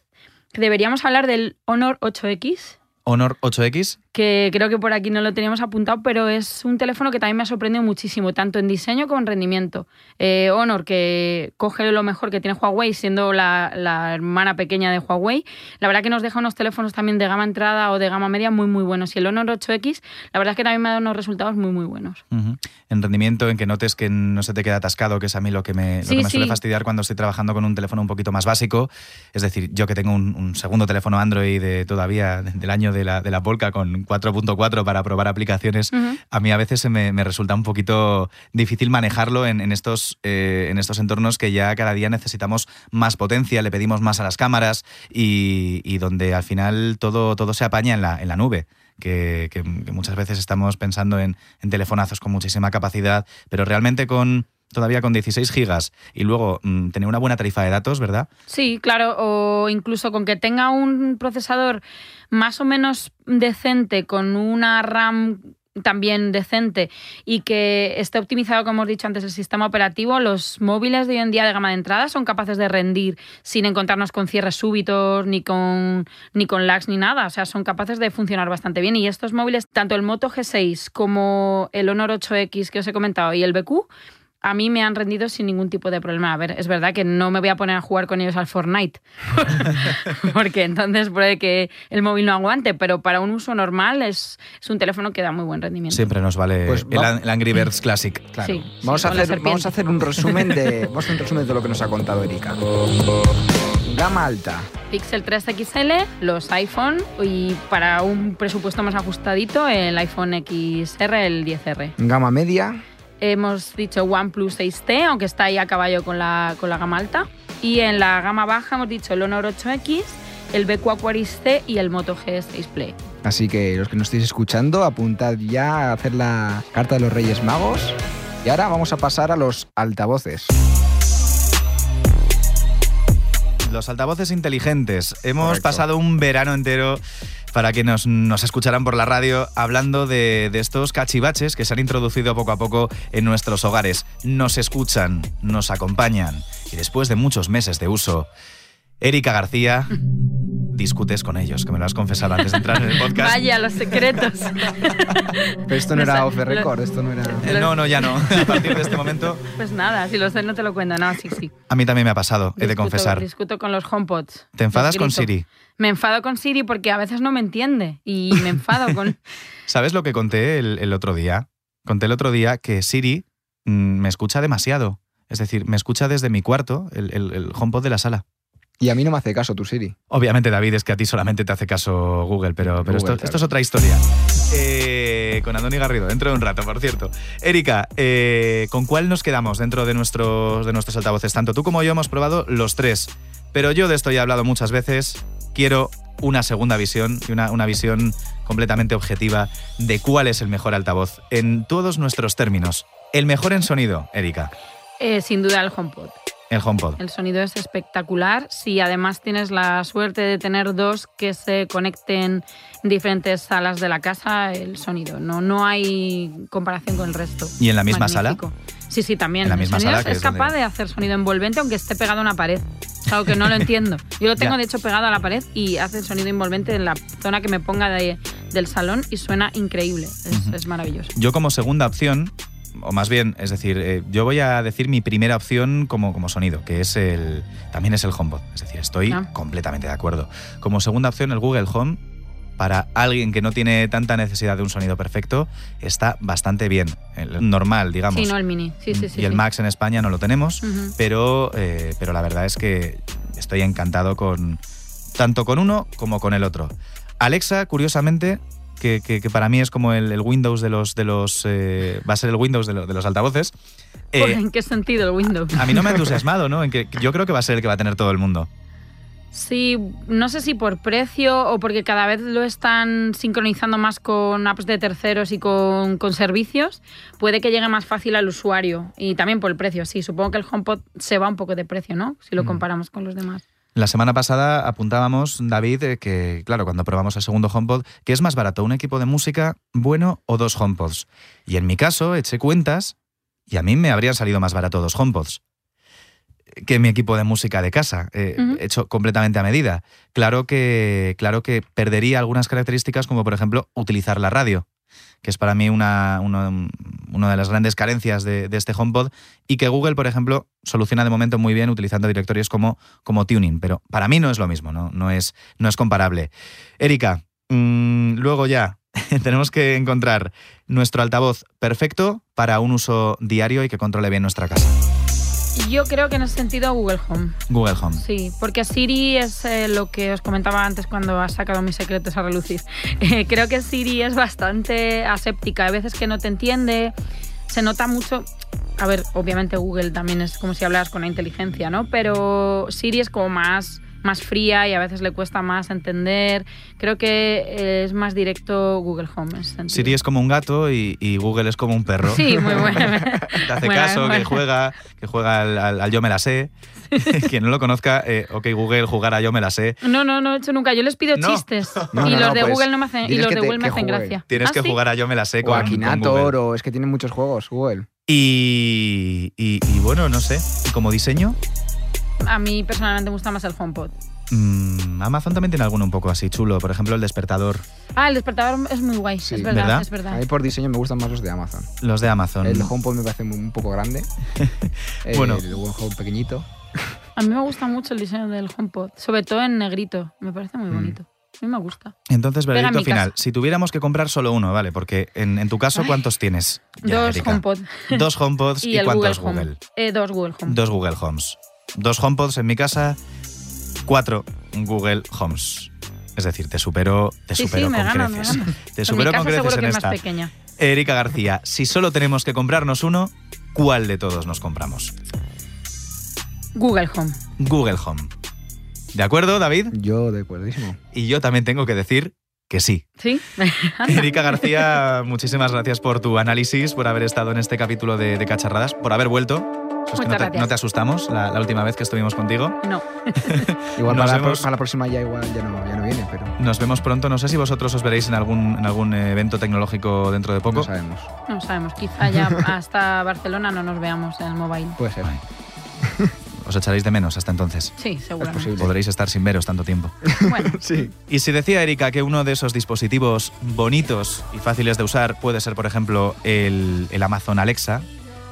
I: que deberíamos hablar del Honor 8X,
F: Honor 8X.
I: Que creo que por aquí no lo teníamos apuntado, pero es un teléfono que también me ha sorprendido muchísimo, tanto en diseño como en rendimiento. Eh, Honor, que coge lo mejor que tiene Huawei, siendo la, la hermana pequeña de Huawei, la verdad que nos deja unos teléfonos también de gama entrada o de gama media muy, muy buenos. Y el Honor 8X, la verdad es que también me ha dado unos resultados muy, muy buenos.
F: En rendimiento, en que notes que no se te queda atascado, que es a mí lo que me, lo
I: Sí,
F: que me suele
I: sí.
F: fastidiar cuando estoy trabajando con un teléfono un poquito más básico. Es decir, yo que tengo un, un segundo teléfono Android de, todavía de- del año de la, de la Polka con 4.4 para probar aplicaciones, a mí a veces se me, me resulta un poquito difícil manejarlo en, en estos, eh, en estos entornos que ya cada día necesitamos más potencia, le pedimos más a las cámaras y, y donde al final todo, todo se apaña en la, en la nube. Que, que- que muchas veces estamos pensando en, en telefonazos con muchísima capacidad, pero realmente con todavía con 16 gigas y luego mm, tener una buena tarifa de datos, ¿verdad?
I: Sí, claro, o incluso con que tenga un procesador más o menos decente, con una RAM también decente y que esté optimizado, como hemos dicho antes, el sistema operativo, los móviles de hoy en día de gama de entrada son capaces de rendir sin encontrarnos con cierres súbitos, ni con, ni con lags, ni nada. O sea, son capaces de funcionar bastante bien. Y estos móviles, tanto el Moto G6 como el Honor 8X que os he comentado y el BQ, a mí me han rendido sin ningún tipo de problema. A ver, es verdad que no me voy a poner a jugar con ellos al Fortnite, <laughs> porque entonces puede que el móvil no aguante, pero para un uso normal es, es un teléfono que da muy buen rendimiento.
F: Siempre nos vale
D: Pues
F: el, Angry Birds Classic.
D: Claro.
I: Sí,
D: vamos,
I: sí,
D: a
I: con la
D: hacer, vamos a hacer un resumen de <laughs> vamos a hacer un resumen de lo que nos ha contado Erika. Gama alta.
I: Pixel 3 XL, los iPhone y para un presupuesto más ajustadito el iPhone XR, el 10R.
D: Gama media.
I: Hemos dicho OnePlus 6T, aunque está ahí a caballo con la, con la gama alta. Y en la gama baja hemos dicho el Honor 8X, el BQ Aquaris C y el Moto G6 Play.
D: Así que los que nos estéis escuchando, apuntad ya a hacer la carta de los Reyes Magos. Y ahora vamos a pasar a los altavoces.
F: Los altavoces inteligentes. Hemos
D: Correcto.
F: pasado un verano entero para que nos, nos escucharan por la radio hablando de, de estos cachivaches que se han introducido poco a poco en nuestros hogares. Nos escuchan, nos acompañan y después de muchos meses de uso, Erika García discutes con ellos, que me lo has confesado antes de entrar en el <laughs> podcast.
I: Vaya, los secretos. <laughs>
D: Pero esto no era off the
I: los-
D: record, esto no era...
F: Eh, No, no, ya no. <laughs> A partir de este momento,
I: Pues nada, si lo sé no te lo cuento. No, sí, sí.
F: a mí también me ha pasado, he de
I: Discuto-
F: confesar.
I: Discuto con los HomePods.
F: ¿Te enfadas con. Siri?
I: Me enfado con Siri porque a veces no me entiende y me enfado con...
F: ¿Sabes lo que conté el, el otro día? Conté el otro día que Siri mm, me escucha demasiado. Es decir, me escucha desde mi cuarto, el, el, el HomePod de la sala.
D: Y a mí no me hace caso tu Siri.
F: Obviamente, David, es que a ti solamente te hace caso Google, pero, pero
D: Google,
F: esto,
D: claro.
F: esto es otra historia. Eh, con Andoni Garrido, dentro de un rato, por cierto. Erika, eh, ¿con cuál nos quedamos dentro de nuestros, de nuestros altavoces? Tanto tú como yo hemos probado los tres, pero yo de esto ya he hablado muchas veces. Quiero una segunda visión y una, una visión completamente objetiva de cuál es el mejor altavoz en todos nuestros términos. El mejor en sonido, Erika.
I: Eh, sin duda el HomePod.
F: El HomePod.
I: El sonido es espectacular. Si además tienes la suerte de tener dos que se conecten en diferentes salas de la casa, el sonido. No, no hay comparación con el resto.
F: ¿Y en la misma sala?
I: Sí, sí, también.
F: En la
I: El
F: misma
I: sonido
F: sala,
I: es,
F: que
I: es
F: es donde-
I: capaz de hacer sonido envolvente aunque esté pegado a una pared. Es algo que no lo entiendo. Yo lo <laughs> tengo de hecho pegado a la pared y hace el sonido envolvente en la zona que me ponga de- del salón y suena increíble. Es maravilloso.
F: Yo como segunda opción, o más bien, es decir, eh, yo voy a decir mi primera opción como, como sonido, que es el también es el HomePod. Es decir, estoy
I: Ah.
F: completamente de acuerdo. Como segunda opción, el Google Home, para alguien que no tiene tanta necesidad de un sonido perfecto, está bastante bien. El normal, digamos.
I: Sí, no el mini. Sí, sí, sí.
F: y el. Max en España no lo tenemos, pero, eh, pero la verdad es que estoy encantado con tanto con uno como con el otro. Alexa, curiosamente, que, que- que para mí es como el, el Windows de los, de los eh, va a ser el Windows de, lo- de los altavoces. <laughs> eh,
I: ¿En qué sentido el Windows?
F: a mí no me ha <laughs> entusiasmado, ¿no? En que yo creo que va a ser el que va a tener todo el mundo.
I: Sí, no sé si por precio o porque cada vez lo están sincronizando más con apps de terceros y con, con servicios, puede que llegue más fácil al usuario. Y también por el precio, sí. Supongo que el HomePod se va un poco de precio, ¿no? Si lo
F: Mm.
I: comparamos con los demás.
F: La semana pasada apuntábamos, David, eh, que claro, cuando probamos el segundo HomePod, que es más barato un equipo de música bueno o dos HomePods. Y en mi caso eché cuentas y a mí me habrían salido más barato dos HomePods que mi equipo de música de casa, eh, hecho completamente a medida. Claro que, claro que perdería algunas características como por ejemplo utilizar la radio, que es para mí una, uno- una de las grandes carencias de, de este HomePod y que Google, por ejemplo, soluciona de momento muy bien utilizando directorios como, como Tuning, pero para mí no es lo mismo, no, no, es, no es comparable. Erika, mm, luego ya <laughs> tenemos que encontrar nuestro altavoz perfecto para un uso diario y que controle bien nuestra casa.
I: Yo creo que en ese sentido Google Home.
F: Google Home.
I: Sí, porque Siri es eh, lo que os comentaba antes cuando has sacado mis secretos a relucir. <laughs> Eh, creo que Siri es bastante aséptica. Hay veces que no te entiende, se nota mucho. A ver, obviamente Google también es como si hablaras con la inteligencia, ¿no? Pero Siri es como más, más fría y a veces le cuesta más entender. Creo que es más directo Google Home. en.
F: Siri es como un gato y, y Google es como un perro.
I: Sí, muy bueno. <laughs>
F: Te hace caso, que juega, que juega al, al- al yo me la sé. <laughs> Quien no lo conozca, eh, ok, Google, jugar a yo me la sé.
I: No, no, no he hecho nunca. Yo les pido
F: No.
I: chistes <laughs>
D: No,
I: y
D: no,
I: los
D: no,
I: de
D: pues,
I: Google no me hacen y los de
D: te-
I: Google me hacen gracia.
F: Tienes
I: ¿Ah,
F: que
I: sí?
F: jugar a yo me la sé
D: O
F: con, Google.
D: o es que tiene muchos juegos, Google.
F: Y, y- y bueno, no sé, ¿y como diseño,
I: A mí personalmente me gusta más el HomePod.
F: mm, Amazon también tiene alguno un poco así chulo. Por ejemplo, el despertador.
I: Ah, el despertador es muy guay.
D: Sí.
I: es verdad,
F: ¿Verdad?
I: es
D: A mí por diseño me gustan más los de Amazon.
F: Los de Amazon.
D: El HomePod me parece un poco grande. <laughs> El
F: Bueno.
D: Google Home pequeñito.
I: A mí me gusta mucho el diseño del HomePod, sobre todo en negrito. Me parece muy
D: Mm.
I: bonito. A mí me gusta.
F: Entonces,
I: en
F: veredicto final.
I: casa.
F: Si tuviéramos que comprar solo uno, ¿vale? Porque en, en tu caso,
I: Ay.
F: ¿cuántos tienes? Ya,
I: dos
F: Erika.
I: HomePod.
F: Dos HomePods <laughs> y,
I: y el Google
F: cuántos
I: Home.
F: Google.
I: Eh, dos Google Home.
F: Dos Google Homes. Dos HomePods en mi casa, cuatro Google Homes. Es decir, te supero, te
I: sí,
F: supero
I: sí, me
F: con
I: gana, me
F: creces. <laughs> Te
I: En
F: supero
I: mi
F: con creces en
I: es
F: esta.
I: más pequeña.
F: Erika García, si solo tenemos que comprarnos uno, ¿cuál de todos nos compramos?
I: Google Home.
F: Google Home. ¿De acuerdo, David?
D: Yo de acuerdísimo.
F: Y yo también tengo que decir que sí.
I: ¿Sí? <laughs>
F: Erika García, muchísimas gracias por tu análisis, por haber estado en este capítulo de, de Cacharradas, por haber vuelto. Eso es que
I: Muchas
F: no, te,
I: gracias.
F: no te asustamos la, la última vez que estuvimos contigo.
I: no. <laughs>
D: Igual
F: Nos
D: para, la,
F: vemos.
D: pro- para la próxima ya igual ya no, ya no viene, pero
F: Nos vemos pronto. No sé si vosotros os veréis en algún, en algún evento tecnológico dentro de poco.
D: no sabemos.
I: No sabemos. Quizá ya <laughs> hasta Barcelona no nos veamos en el mobile.
D: Puede ser. <laughs>
F: Os echaréis de menos hasta entonces.
I: Sí, seguramente.
D: posible.
F: Podréis estar sin veros tanto tiempo.
I: Bueno,
D: Sí.
F: Y si decía Erika que uno de esos dispositivos bonitos y fáciles de usar puede ser, por ejemplo, el, el Amazon Alexa,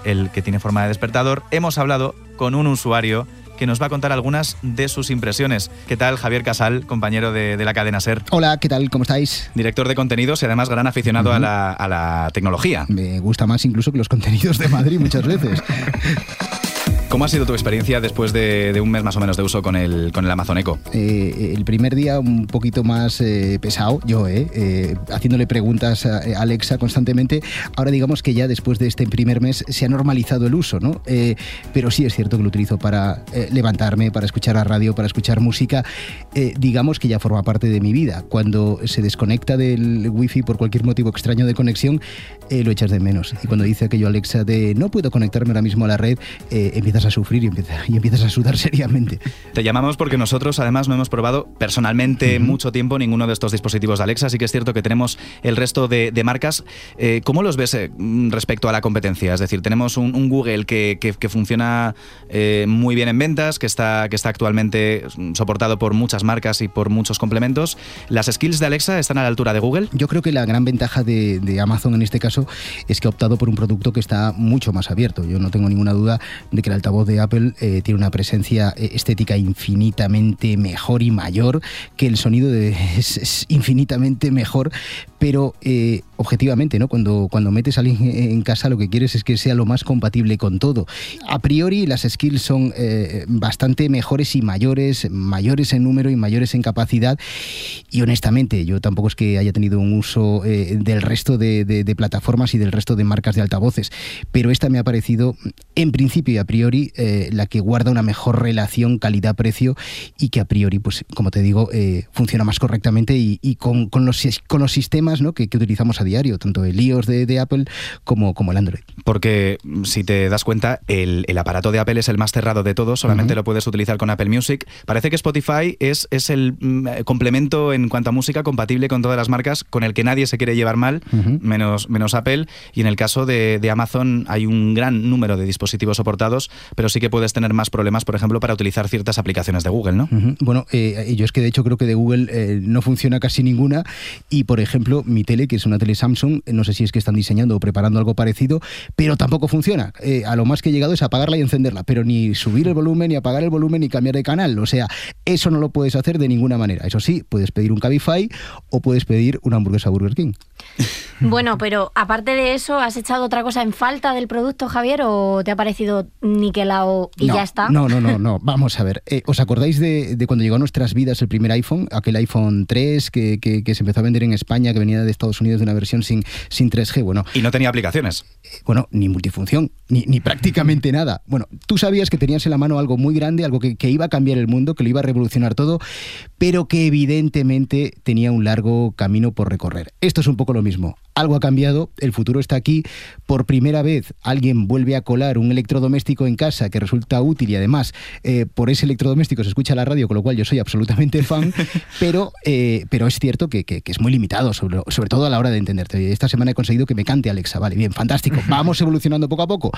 F: el que tiene forma de despertador, hemos hablado con un usuario que nos va a contar algunas de sus impresiones. ¿Qué tal, Javier Casal, compañero de, de la cadena SER?
J: Hola, ¿qué tal? ¿Cómo estáis?
F: Director de contenidos y además gran aficionado a, la, a la tecnología.
J: Me gusta más incluso que los contenidos de Madrid muchas veces. <laughs>
F: ¿Cómo ha sido tu experiencia después de, un mes más o menos de uso con el, con el Amazon Echo?
J: Eh, el primer día un poquito más eh, pesado, yo, eh, eh, haciéndole preguntas a Alexa constantemente. Ahora digamos que ya después de este primer mes se ha normalizado el uso, ¿no? Eh, pero sí es cierto que lo utilizo para eh, levantarme, para escuchar la radio, para escuchar música. Eh, digamos que ya forma parte de mi vida. Cuando se desconecta del wifi por cualquier motivo extraño de conexión, eh, lo echas de menos. Y cuando dice aquello Alexa de no puedo conectarme ahora mismo a la red, eh, empiezas a sufrir y empiezas, y empiezas a sudar <laughs> seriamente.
F: Te llamamos porque nosotros además no hemos probado personalmente mucho tiempo ninguno de estos dispositivos de Alexa, así que es cierto que tenemos el resto de, de marcas. Eh, ¿Cómo los ves eh, respecto a la competencia? Es decir, tenemos un, un Google que, que- que funciona eh, muy bien en ventas, que está, que está actualmente soportado por muchas marcas y por muchos complementos. ¿Las skills de Alexa están a la altura de Google?
J: Yo creo que la gran ventaja de, Amazon en este caso es que ha optado por un producto que está mucho más abierto. Yo no tengo ninguna duda de que el altavoz de Apple eh, tiene una presencia eh, estética infinitamente mejor y mayor, que el sonido <laughs> es, infinitamente mejor, pero eh, objetivamente, ¿no? Cuando, cuando metes a alguien en casa lo que quieres es que sea lo más compatible con todo. A priori las skills son bastante mejores y mayores, mayores en número y mayores en capacidad y honestamente yo tampoco es que haya tenido un uso eh, del resto de, de- de plataformas y del resto de marcas de altavoces, pero esta me ha parecido en principio y a priori eh, la que guarda una mejor relación calidad-precio y que a priori, pues como te digo, eh, funciona más correctamente y, y con, con los, con los sistemas ¿no? que, que utilizamos a diario, tanto el iOS de, de Apple como, como el Android.
F: Porque mm, si te das cuenta, el, el aparato de Apple es el más cerrado de todos, solamente lo puedes utilizar con Apple Music. Parece que Spotify es, es el mm, eh, complemento en cuanto a música compatible con todas las marcas, con el que nadie se quiere llevar mal, menos, menos Apple. Y en el caso de, de Amazon hay un gran número de dispositivos soportados, pero sí que puedes tener más problemas, por ejemplo, para utilizar ciertas aplicaciones de Google, ¿no?
J: Ujú. Bueno, eh, yo es que de hecho creo que de Google eh, no funciona casi ninguna y por ejemplo mi tele, que es una tele Samsung, eh, no sé si es que están diseñando o preparando algo parecido, pero tampoco funciona. Eh, a lo más que he llegado es apagarla y encenderla, pero ni subir el volumen, ni apagar el volumen, ni cambiar de canal. O sea, eso no lo puedes hacer de ninguna manera. Eso sí, puedes pedir un Cabify o puedes pedir una hamburguesa Burger King. <laughs>
C: Bueno, pero aparte de eso, ¿has echado otra cosa en falta del producto, Javier, o te ha parecido niquelado y
J: no,
C: ya está?
J: No, no, no, no. Vamos a ver. Eh, ¿Os acordáis de, de cuando llegó a nuestras vidas el primer iPhone? Aquel iPhone 3 que, que- que se empezó a vender en España, que venía de Estados Unidos de una versión sin, sin 3G. Bueno,
F: Y no tenía aplicaciones.
J: bueno, ni multifunción, ni, ni prácticamente nada. Bueno, tú sabías que tenías en la mano algo muy grande, algo que, que iba a cambiar el mundo, que lo iba a revolucionar todo, pero que evidentemente tenía un largo camino por recorrer. Esto es un poco lo mismo. Algo ha cambiado, el futuro está aquí. Por primera vez alguien vuelve a colar un electrodoméstico en casa que resulta útil y además eh, por ese electrodoméstico se escucha la radio, con lo cual yo soy absolutamente fan, <laughs> pero, eh, pero es cierto que, que- que es muy limitado, sobre, sobre todo a la hora de entenderte. Esta semana he conseguido que me cante Alexa, vale, bien, fantástico. Vamos evolucionando poco a poco.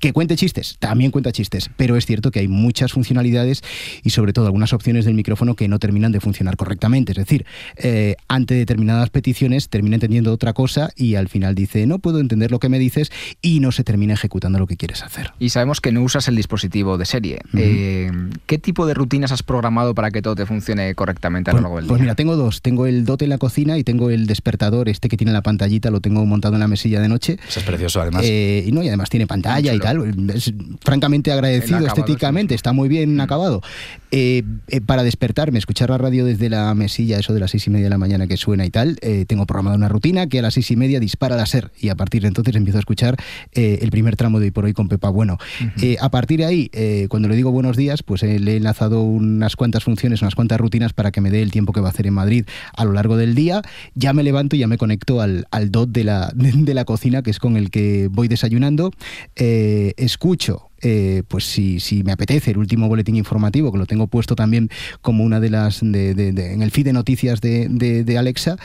J: Que cuente chistes, también cuenta chistes, pero es cierto que hay muchas funcionalidades y sobre todo algunas opciones del micrófono que no terminan de funcionar correctamente. Es decir, eh, ante determinadas peticiones termina entendiendo otra cosa y al final dice, no puedo entender lo que me dices y no se termina ejecutando lo que quieres hacer.
D: Y sabemos que no usas el dispositivo de serie. Eh, ¿Qué tipo de rutinas has programado para que todo te funcione correctamente a lo largo del
J: Pues
D: día?
J: mira, tengo dos. Tengo el dote en la cocina y tengo el despertador, este que tiene la pantallita, lo tengo montado en la mesilla de noche.
F: Eso es precioso, además.
J: Eh, y, no, y además tiene pantalla y tal. Es francamente agradecido estéticamente, está muy bien acabado. Eh, eh, para despertarme, escuchar la radio desde la mesilla, eso de las seis y media de la mañana que suena y tal, eh, tengo programada una rutina que a las seis y media dispara la SER y a partir de entonces empiezo a escuchar eh, el primer tramo de hoy por hoy con Pepa Bueno. Eh, a partir de ahí, eh, cuando le digo buenos días, pues le he enlazado unas cuantas funciones, unas cuantas rutinas para que me dé el tiempo que va a hacer en Madrid a lo largo del día. Ya me levanto y ya me conecto al, al dot de la, <laughs> de la cocina, que es con el que voy desayunando. Eh, escucho eh, pues si, si me apetece el último boletín informativo, que lo tengo puesto también como una de las de, de- de- en el feed de noticias de, de- de Alexa,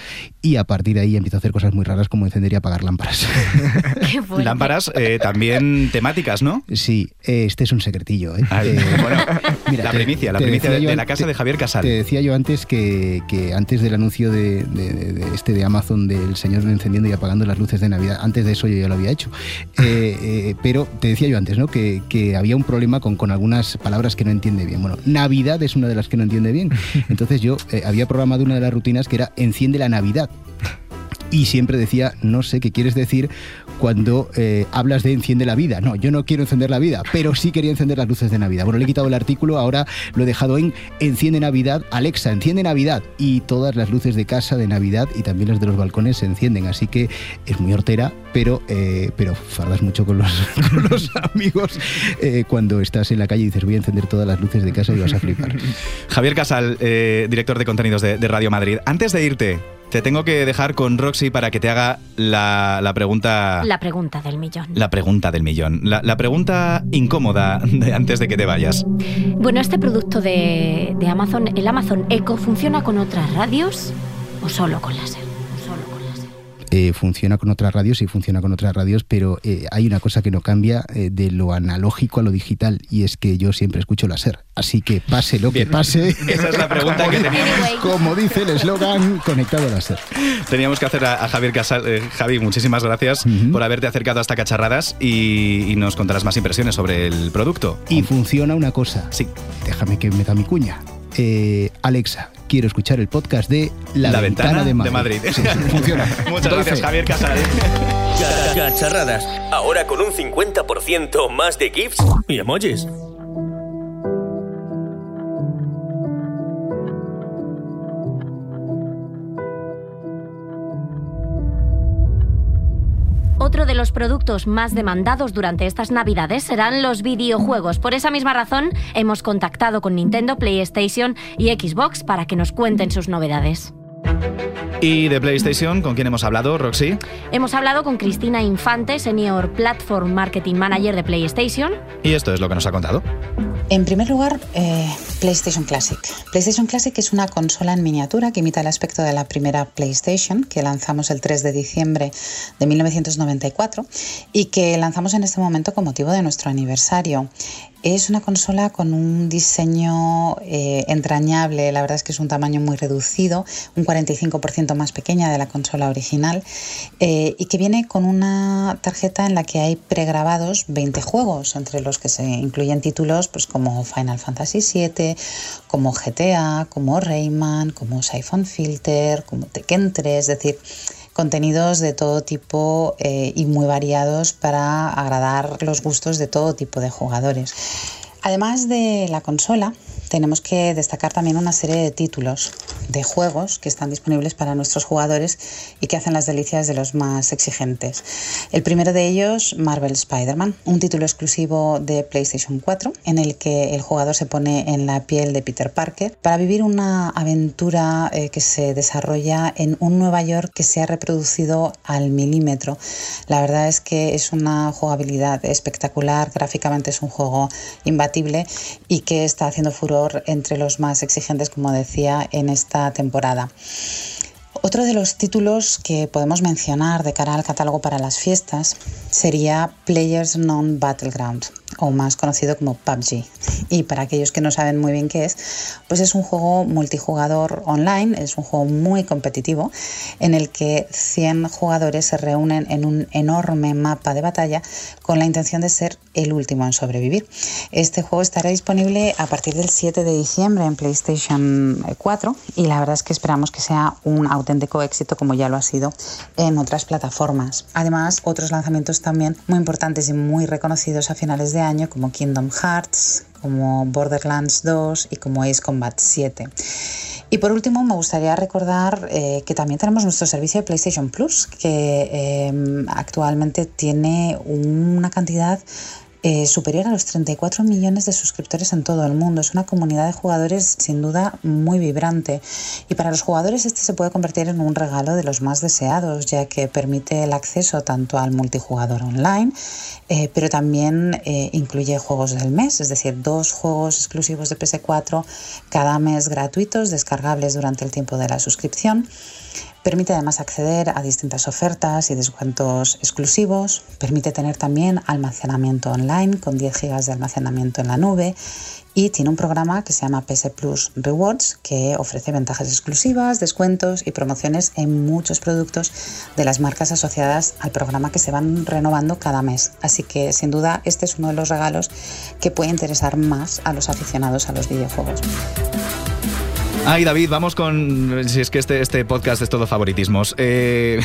J: y a partir de ahí empiezo a hacer cosas muy raras como encender y apagar lámparas. <laughs>
F: Lámparas eh, también temáticas, ¿no?
J: Sí, eh, este es un secretillo. ¿eh?
F: Ay,
J: Eh,
F: bueno,
J: mira,
F: la
J: te-
F: primicia, la primicia de,
J: yo
F: de la casa
J: te-
F: de Javier Casal.
J: Te decía yo antes que, que antes del anuncio de, de- de- de este de Amazon del señor encendiendo y apagando las luces de Navidad, antes de eso yo ya lo había hecho. Eh, eh, pero te decía yo antes, ¿no? Que, que había un problema con, con algunas palabras que no entiende bien. Bueno, Navidad es una de las que no entiende bien. <laughs> Entonces yo eh, había programado una de las rutinas que era enciende la Navidad. Y siempre decía, no sé qué quieres decir cuando eh, hablas de enciende la vida. No, yo no quiero encender la vida, pero sí quería encender las luces de Navidad. Bueno, le he quitado el artículo, ahora lo he dejado en enciende Navidad, Alexa, enciende Navidad. Y todas las luces de casa de Navidad y también las de los balcones se encienden. Así que es muy hortera, pero, eh, pero fardas mucho con los, <laughs> con los amigos eh, cuando estás en la calle y dices voy a encender todas las luces de casa y vas a flipar. <laughs>
F: Javier Casal, eh, director de contenidos de, de Radio Madrid. Antes de irte, Te tengo que dejar con Roxy para que te haga la, la pregunta.
C: La pregunta del millón.
F: La pregunta del millón. La, la pregunta incómoda de antes de que te vayas.
C: Bueno, este producto de, de Amazon, el Amazon Echo, ¿funciona con otras radios o solo con láser?
J: Eh, funciona con otras radios y funciona con otras radios, pero eh, hay una cosa que no cambia eh, de lo analógico a lo digital y es que yo siempre escucho láser. Así que pase lo que
F: Bien.
J: pase. <laughs>
F: Esa es la pregunta que teníamos.
J: Como dice el eslogan, conectado a láser.
F: Teníamos que hacer a, a Javier Casal. eh, Javi, muchísimas gracias por haberte acercado hasta Cacharradas y, y nos contarás más impresiones sobre el producto.
J: Y funciona una cosa.
F: Sí.
J: Déjame que meta mi cuña. Eh, Alexa, quiero escuchar el podcast de La, Ventana, de Madrid. Sí, <laughs> funciona.
F: Muchas gracias. Javier Casal.
H: Ca- Cacharradas. Ahora con un 50% más de GIFs y emojis.
C: Otro de los productos más demandados durante estas navidades serán los videojuegos. Por esa misma razón, hemos contactado con Nintendo, PlayStation y Xbox para que nos cuenten sus novedades.
F: Y de PlayStation, ¿con quién hemos hablado, Roxy?
C: Hemos hablado con Cristina Infante, Senior Platform Marketing Manager de PlayStation.
F: Y esto es lo que nos ha contado.
K: En primer lugar, eh, PlayStation Classic. PlayStation Classic es una consola en miniatura que imita el aspecto de la primera PlayStation que lanzamos el 3 de diciembre de 1994 y que lanzamos en este momento con motivo de nuestro aniversario. Es una consola con un diseño eh, entrañable, la verdad es que es un tamaño muy reducido, un 45% más pequeña de la consola original eh, y que viene con una tarjeta en la que hay pregrabados 20 juegos, entre los que se incluyen títulos pues, como Final Fantasy VII, como GTA, como Rayman, como Siphon Filter, como Tekken 3, es decir, contenidos de todo tipo eh, y muy variados para agradar los gustos de todo tipo de jugadores. Además de la consola, tenemos que destacar también una serie de títulos de juegos que están disponibles para nuestros jugadores y que hacen las delicias de los más exigentes. El primero de ellos, Marvel Spider-Man, un título exclusivo de PlayStation 4 en el que el jugador se pone en la piel de Peter Parker para vivir una aventura eh, que se desarrolla en un Nueva York que se ha reproducido al milímetro. La verdad es que es una jugabilidad espectacular, gráficamente es un juego imbatible y que está haciendo furor entre los más exigentes, como decía, en esta temporada. Otro de los títulos que podemos mencionar de cara al catálogo para las fiestas sería Players Non Battleground, o más conocido como PUBG. Y para aquellos que no saben muy bien qué es, pues es un juego multijugador online, es un juego muy competitivo en el que 100 jugadores se reúnen en un enorme mapa de batalla con la intención de ser el último en sobrevivir. Este juego estará disponible a partir del 7 de diciembre en PlayStation 4 y la verdad es que esperamos que sea un auténtico éxito como ya lo ha sido en otras plataformas. Además, otros lanzamientos también muy importantes y muy reconocidos a finales de año como Kingdom Hearts, como Borderlands 2 y como Ace Combat 7. Y por último, me gustaría recordar eh, que también tenemos nuestro servicio de PlayStation Plus, que eh, actualmente tiene una cantidad eh, superior a los 34 millones de suscriptores en todo el mundo. Es una comunidad de jugadores sin duda muy vibrante y para los jugadores este se puede convertir en un regalo de los más deseados ya que permite el acceso tanto al multijugador online eh, pero también eh, incluye juegos del mes, es decir, dos juegos exclusivos de PS4 cada mes gratuitos descargables durante el tiempo de la suscripción. Permite además acceder a distintas ofertas y descuentos exclusivos. Permite tener también almacenamiento online con 10 GB de almacenamiento en la nube. Y tiene un programa que se llama PS Plus Rewards que ofrece ventajas exclusivas, descuentos y promociones en muchos productos de las marcas asociadas al programa que se van renovando cada mes. Así que sin duda este es uno de los regalos que puede interesar más a los aficionados a los videojuegos.
F: Ay, David, vamos con. Si es que este, este podcast es todo favoritismos. Eh,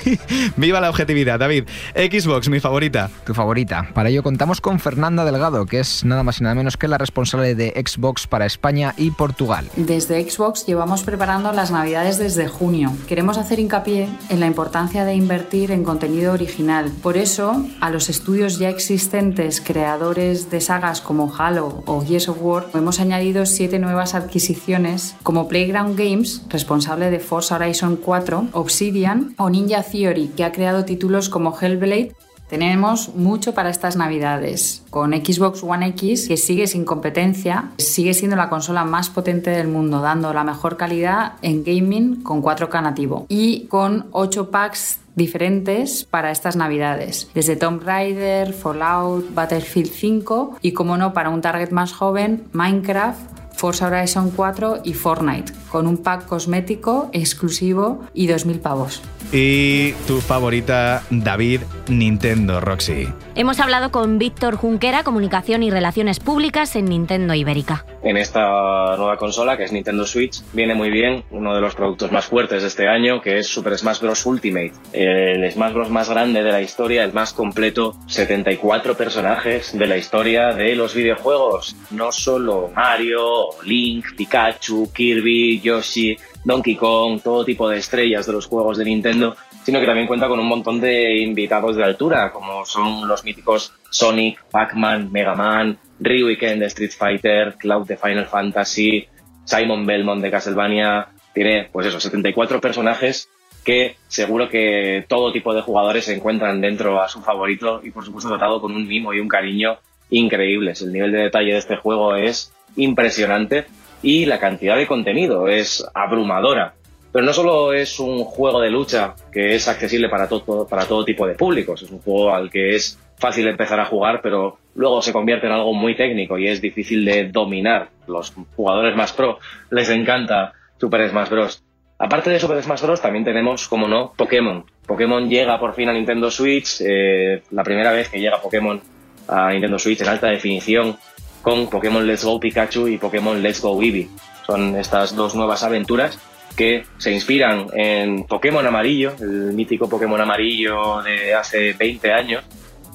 F: <laughs> Viva la objetividad, David. Xbox, mi favorita.
D: Tu favorita. Para ello contamos con Fernanda Delgado, que es nada más y nada menos que la responsable de Xbox para España y Portugal.
L: Desde Xbox llevamos preparando las navidades desde junio. Queremos hacer hincapié en la importancia de invertir en contenido original. Por eso, a los estudios ya existentes, creadores de sagas como Halo o Gears of War, hemos añadido siete nuevas adquisiciones como Playground Games, responsable de Forza Horizon 4, Obsidian o Ninja Theory, que ha creado títulos como Hellblade tenemos mucho para estas navidades. Con Xbox One X, que sigue sin competencia, sigue siendo la consola más potente del mundo, dando la mejor calidad en gaming con 4K nativo. Y con 8 packs diferentes para estas navidades, desde Tomb Raider, Fallout, Battlefield 5 y como no para un target más joven, Minecraft, Forza Horizon 4 y Fortnite, con un pack cosmético exclusivo y 2.000 pavos.
F: Y tu favorita, David, Nintendo, Roxy.
C: Hemos hablado con Víctor Junquera, Comunicación y Relaciones Públicas en Nintendo Ibérica.
M: En esta nueva consola, que es Nintendo Switch, viene muy bien uno de los productos más fuertes de este año, que es Super Smash Bros. Ultimate. El Smash Bros. más grande de la historia, el más completo, 74 personajes de la historia de los videojuegos. No solo Mario, Link, Pikachu, Kirby, Yoshi, Donkey Kong, todo tipo de estrellas de los juegos de Nintendo, sino que también cuenta con un montón de invitados de altura, como son los míticos Sonic, Pac-Man, Mega Man, Ryu y Ken de Street Fighter, Cloud de Final Fantasy, Simon Belmont de Castlevania. Tiene, pues eso, 74 personajes que seguro que todo tipo de jugadores se encuentran dentro a su favorito y por supuesto dotado con un mimo y un cariño increíbles. El nivel de detalle de este juego es impresionante y la cantidad de contenido es abrumadora. Pero no solo es un juego de lucha que es accesible para todo, para todo tipo de públicos, es un juego al que es fácil empezar a jugar, pero luego se convierte en algo muy técnico y es difícil de dominar. Los jugadores más pro les encanta Super Smash Bros. Aparte de Super Smash Bros. también tenemos, como no, Pokémon. Pokémon llega por fin a Nintendo Switch, eh, la primera vez que llega Pokémon a Nintendo Switch en alta definición con Pokémon Let's Go Pikachu y Pokémon Let's Go Eevee. Son estas dos nuevas aventuras que se inspiran en Pokémon Amarillo, el mítico Pokémon Amarillo de hace 20 años,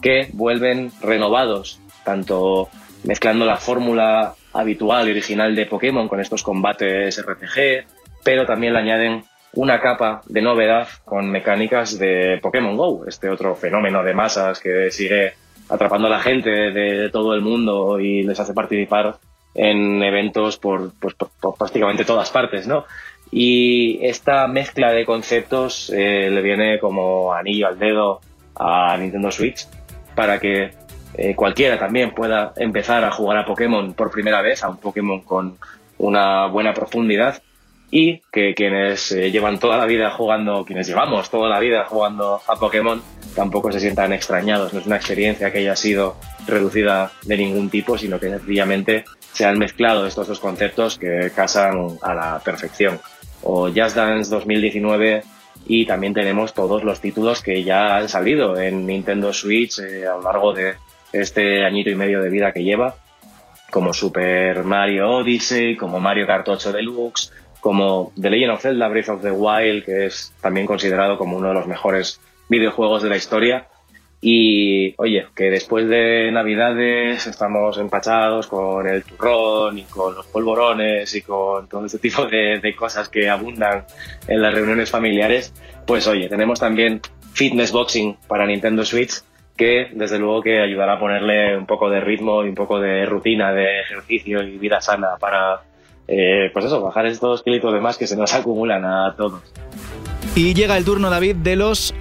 M: que vuelven renovados, tanto mezclando la fórmula habitual y original de Pokémon con estos combates RPG, pero también le añaden una capa de novedad con mecánicas de Pokémon Go, este otro fenómeno de masas que sigue atrapando a la gente de, todo el mundo y les hace participar en eventos por, pues, por, prácticamente todas partes, ¿no? Y esta mezcla de conceptos eh, le viene como anillo al dedo a Nintendo Switch para que eh, cualquiera también pueda empezar a jugar a Pokémon por primera vez, a un Pokémon con una buena profundidad y que quienes eh, llevan toda la vida jugando, quienes llevamos toda la vida jugando a Pokémon, tampoco se sientan extrañados. No es una experiencia que haya sido reducida de ningún tipo, sino que sencillamente se han mezclado estos dos conceptos que casan a la perfección. O Just Dance 2019 y también tenemos todos los títulos que ya han salido en Nintendo Switch eh, a lo largo de este añito y medio de vida que lleva, como Super Mario Odyssey, como Mario Kart 8 Deluxe, como The Legend of Zelda Breath of the Wild, que es también considerado como uno de los mejores videojuegos de la historia. Y oye, que después de Navidades estamos empachados con el turrón y con los polvorones y con todo este tipo de, de, cosas que abundan en las reuniones familiares, pues oye, tenemos también Fitness Boxing para Nintendo Switch, que desde luego que ayudará a ponerle un poco de ritmo y un poco de rutina de ejercicio y vida sana para, eh, pues eso, bajar estos kilitos de más que se nos <laughs> acumulan a todos.
F: Y llega el turno, David, de los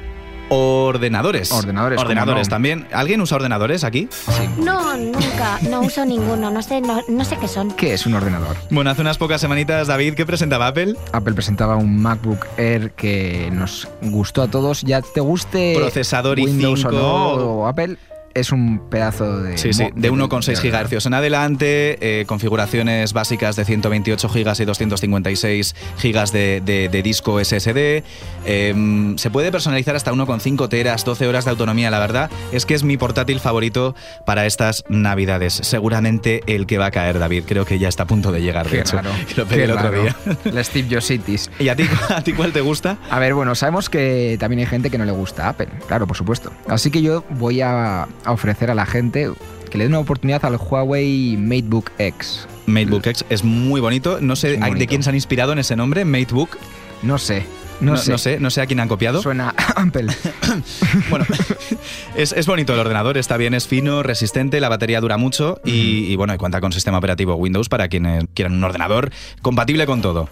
F: ordenadores.
D: Ordenadores.
F: Ordenadores también. ¿Alguien usa ordenadores aquí?
C: Sí. No, nunca. No uso ninguno. No sé, no, no, sé qué son.
D: ¿Qué es un ordenador?
F: Bueno, hace unas pocas semanitas, David, ¿qué presentaba Apple?
D: Apple presentaba un MacBook Air que nos gustó a todos. Ya te guste
F: procesador
D: Windows
F: i5
D: o no, o Apple es un pedazo de...
F: Sí, sí, de 1,6 GHz en adelante, eh, configuraciones básicas de 128 GB y 256 GB de, de, de disco SSD. Eh, se puede personalizar hasta 1,5 teras, 12 horas de autonomía, la verdad. Es que es mi portátil favorito para estas navidades. Seguramente el que va a caer, David. Creo que ya está a punto de llegar,
D: Qué
F: de hecho.
D: raro, <laughs>
F: Lo pedí
D: qué
F: el otro
D: raro.
F: día. <laughs>
D: La Steve Jobsitis.
F: ¿Y a ti, <laughs> a ti cuál te gusta?
D: A ver, bueno, sabemos que también hay gente que no le gusta Apple, claro, por supuesto. Así que yo voy a, a ofrecer a la gente que le dé una oportunidad al Huawei MateBook X.
F: MateBook X es muy bonito. No sé de quién se han inspirado en ese nombre, MateBook.
D: No sé. No
F: No,
D: sé.
F: no sé, no sé a quién han copiado.
D: Suena Apple. <laughs>
F: bueno, <laughs> es, es bonito el ordenador, está bien, es fino, resistente, la batería dura mucho y, y bueno, y cuenta con sistema operativo Windows para quienes quieran un ordenador compatible con todo.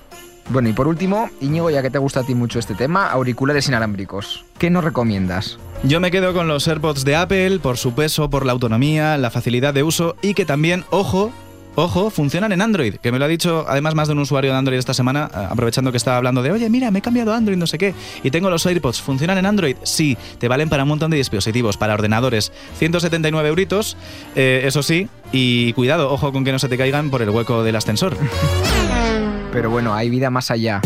D: Bueno, y por último, Íñigo, ya que te gusta a ti mucho este tema, auriculares inalámbricos. ¿Qué nos recomiendas?
F: Yo me quedo con los AirPods de Apple por su peso, por la autonomía, la facilidad de uso y que también, ojo, Ojo, funcionan en Android, que me lo ha dicho además más de un usuario de Android esta semana, aprovechando que estaba hablando de, oye, mira, me he cambiado a Android, no sé qué, y tengo los AirPods, ¿funcionan en Android? Sí, te valen para un montón de dispositivos, para ordenadores, 179 euritos, eh, eso sí, y cuidado, ojo con que no se te caigan por el hueco del ascensor. <laughs>
D: Pero bueno, hay vida más allá.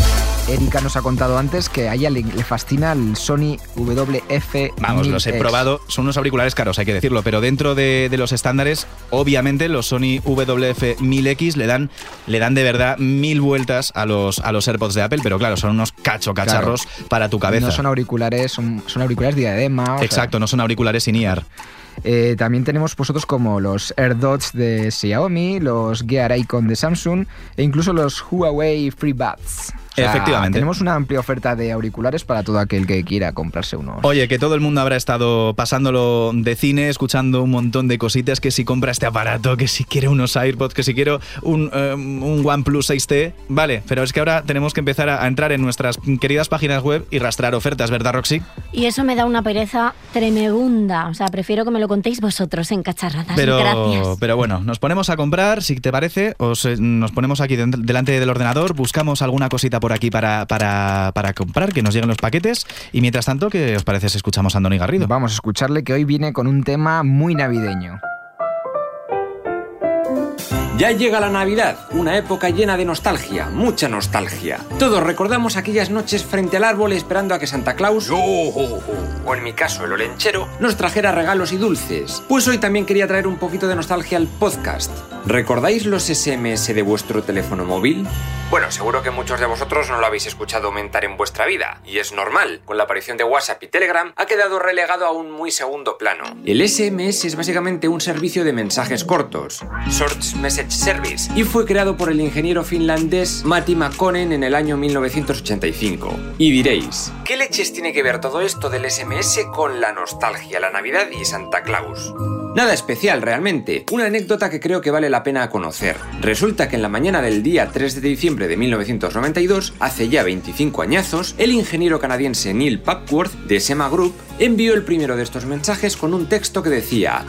D: Erika nos ha contado antes que a ella le, le fascina el Sony WF.
F: Vamos, los he
D: 1000X.
F: probado, son unos auriculares caros, hay que decirlo, pero dentro de, de los estándares, obviamente los Sony WF-1000X le dan, le dan de verdad mil vueltas a los, a los AirPods de Apple, pero claro, son unos cacho cacharros para tu cabeza.
D: No son auriculares, son, son auriculares diadema. o sea,
F: Exacto, no son auriculares sin IAR.
D: Eh, también tenemos pues otros como los AirDots de Xiaomi, los Gear Icon de Samsung e incluso los Huawei FreeBuds. O sea,
F: Efectivamente.
D: Tenemos una amplia oferta de auriculares para todo aquel que quiera comprarse uno.
F: Oye, que todo el mundo habrá estado pasándolo de cine, escuchando un montón de cositas, que si compra este aparato, que si quiere unos AirPods, que si quiero un, eh, un OnePlus 6T. Vale, pero es que ahora tenemos que empezar a, a entrar en nuestras queridas páginas web y rastrar ofertas, ¿verdad, Roxy?
C: Y eso me da una pereza tremenda. O sea, prefiero que me lo contéis vosotros en cacharradas.
F: Pero,
C: Gracias.
F: pero bueno, nos ponemos a comprar, si te parece, os, eh, nos ponemos aquí delante del ordenador, buscamos alguna cosita por aquí para, para, para comprar, que nos lleguen los paquetes, y mientras tanto, ¿qué os parece si escuchamos a Andoni Garrido?
D: Vamos a escucharle que hoy viene con un tema muy navideño.
N: Ya llega la Navidad, una época llena de nostalgia, mucha nostalgia. Todos recordamos aquellas noches frente al árbol esperando a que Santa Claus, o en mi caso el olenchero, nos trajera regalos y dulces. Pues hoy también quería traer un poquito de nostalgia al podcast. ¿Recordáis los SMS de vuestro teléfono móvil? Bueno, seguro que muchos de vosotros no lo habéis escuchado aumentar en vuestra vida, y es normal. Con la aparición de WhatsApp y Telegram ha quedado relegado a un muy segundo plano. El SMS es básicamente un servicio de mensajes cortos, Short Message Service, y fue creado por el ingeniero finlandés Matti Makkonen en el año 1985. Y diréis, ¿qué leches tiene que ver todo esto del SMS con la nostalgia, la Navidad y Santa Claus? Nada especial realmente, una anécdota que creo que vale la pena conocer. Resulta que en la mañana del día 3 de diciembre de 1992, hace ya 25 añazos, el ingeniero canadiense Neil Papworth de Sema Group envió el primero de estos mensajes con un texto que decía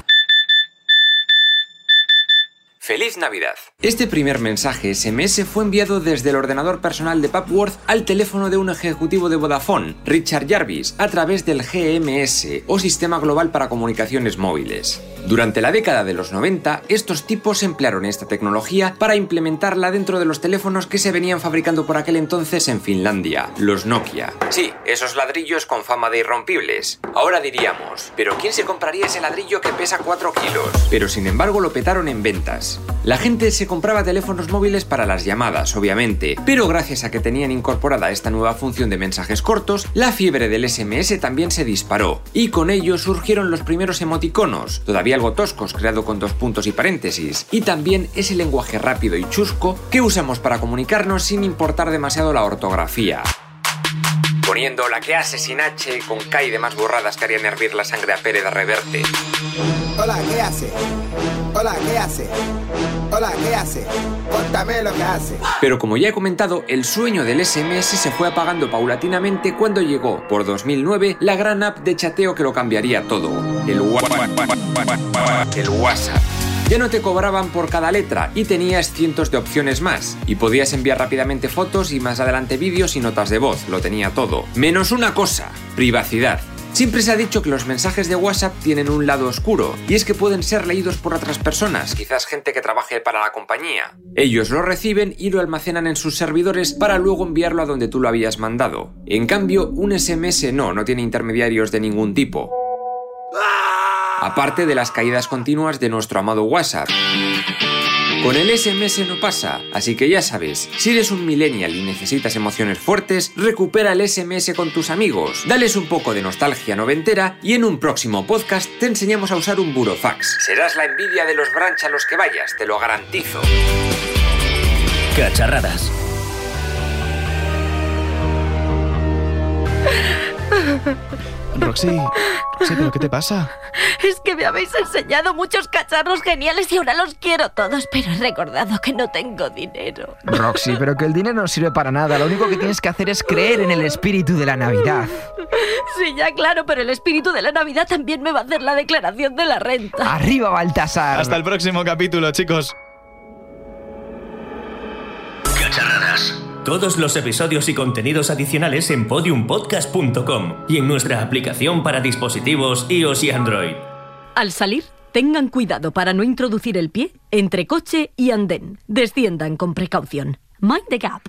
N: ¡Feliz Navidad! Este primer mensaje SMS fue enviado desde el ordenador personal de Papworth al teléfono de un ejecutivo de Vodafone, Richard Jarvis, a través del GMS o Sistema Global para Comunicaciones Móviles. Durante la década de los 90, estos tipos emplearon esta tecnología para implementarla dentro de los teléfonos que se venían fabricando por aquel entonces en Finlandia, los Nokia. Sí, esos ladrillos con fama de irrompibles. Ahora diríamos, ¿pero quién se compraría ese ladrillo que pesa 4 kilos? Pero sin embargo lo petaron en ventas. La gente se compraba teléfonos móviles para las llamadas, obviamente, pero gracias a que tenían incorporada esta nueva función de mensajes cortos, la fiebre del SMS también se disparó, y con ello surgieron los primeros emoticonos, todavía algo toscos, creado con dos puntos y paréntesis, y también ese lenguaje rápido y chusco que usamos para comunicarnos sin importar demasiado la ortografía. Poniendo la que hace sin H con K y demás borradas que harían hervir la sangre a Pérez de Reverte.
O: Hola, ¿qué hace? Hola, ¿qué hace? Hola, ¿qué hace? Cuéntame lo que hace.
N: Pero como ya he comentado, el sueño del SMS se fue apagando paulatinamente cuando llegó, por 2009, la gran app de chateo que lo cambiaría todo, el, Wa- el WhatsApp. Ya no te cobraban por cada letra y tenías cientos de opciones más. Y podías enviar rápidamente fotos y más adelante vídeos y notas de voz, lo tenía todo. Menos una cosa, privacidad. Siempre se ha dicho que los mensajes de WhatsApp tienen un lado oscuro, y es que pueden ser leídos por otras personas, quizás gente que trabaje para la compañía. Ellos lo reciben y lo almacenan en sus servidores para luego enviarlo a donde tú lo habías mandado. En cambio, un SMS no, no tiene intermediarios de ningún tipo. Aparte de las caídas continuas de nuestro amado WhatsApp. Con el SMS no pasa, así que ya sabes, si eres un millennial y necesitas emociones fuertes, recupera el SMS con tus amigos, dales un poco de nostalgia noventera y en un próximo podcast te enseñamos a usar un burofax. Serás la envidia de los branch a los que vayas, te lo garantizo.
H: Cacharradas. <laughs>
F: Roxy, Roxy, ¿pero qué te pasa?
C: Es que me habéis enseñado muchos cacharros geniales y ahora los quiero todos, pero he recordado que no tengo dinero.
D: Roxy, pero que el dinero no sirve para nada. Lo único que tienes que hacer es creer en el espíritu de la Navidad.
C: Sí, ya claro, pero el espíritu de la Navidad también me va a hacer la declaración de la renta.
D: ¡Arriba, Baltasar!
F: Hasta el próximo capítulo, chicos.
H: Cacharradas. Todos los episodios y contenidos adicionales en podiumpodcast.com y en nuestra aplicación para dispositivos iOS y Android.
P: Al salir, tengan cuidado para no introducir el pie entre coche y andén. Desciendan con precaución. Mind the gap.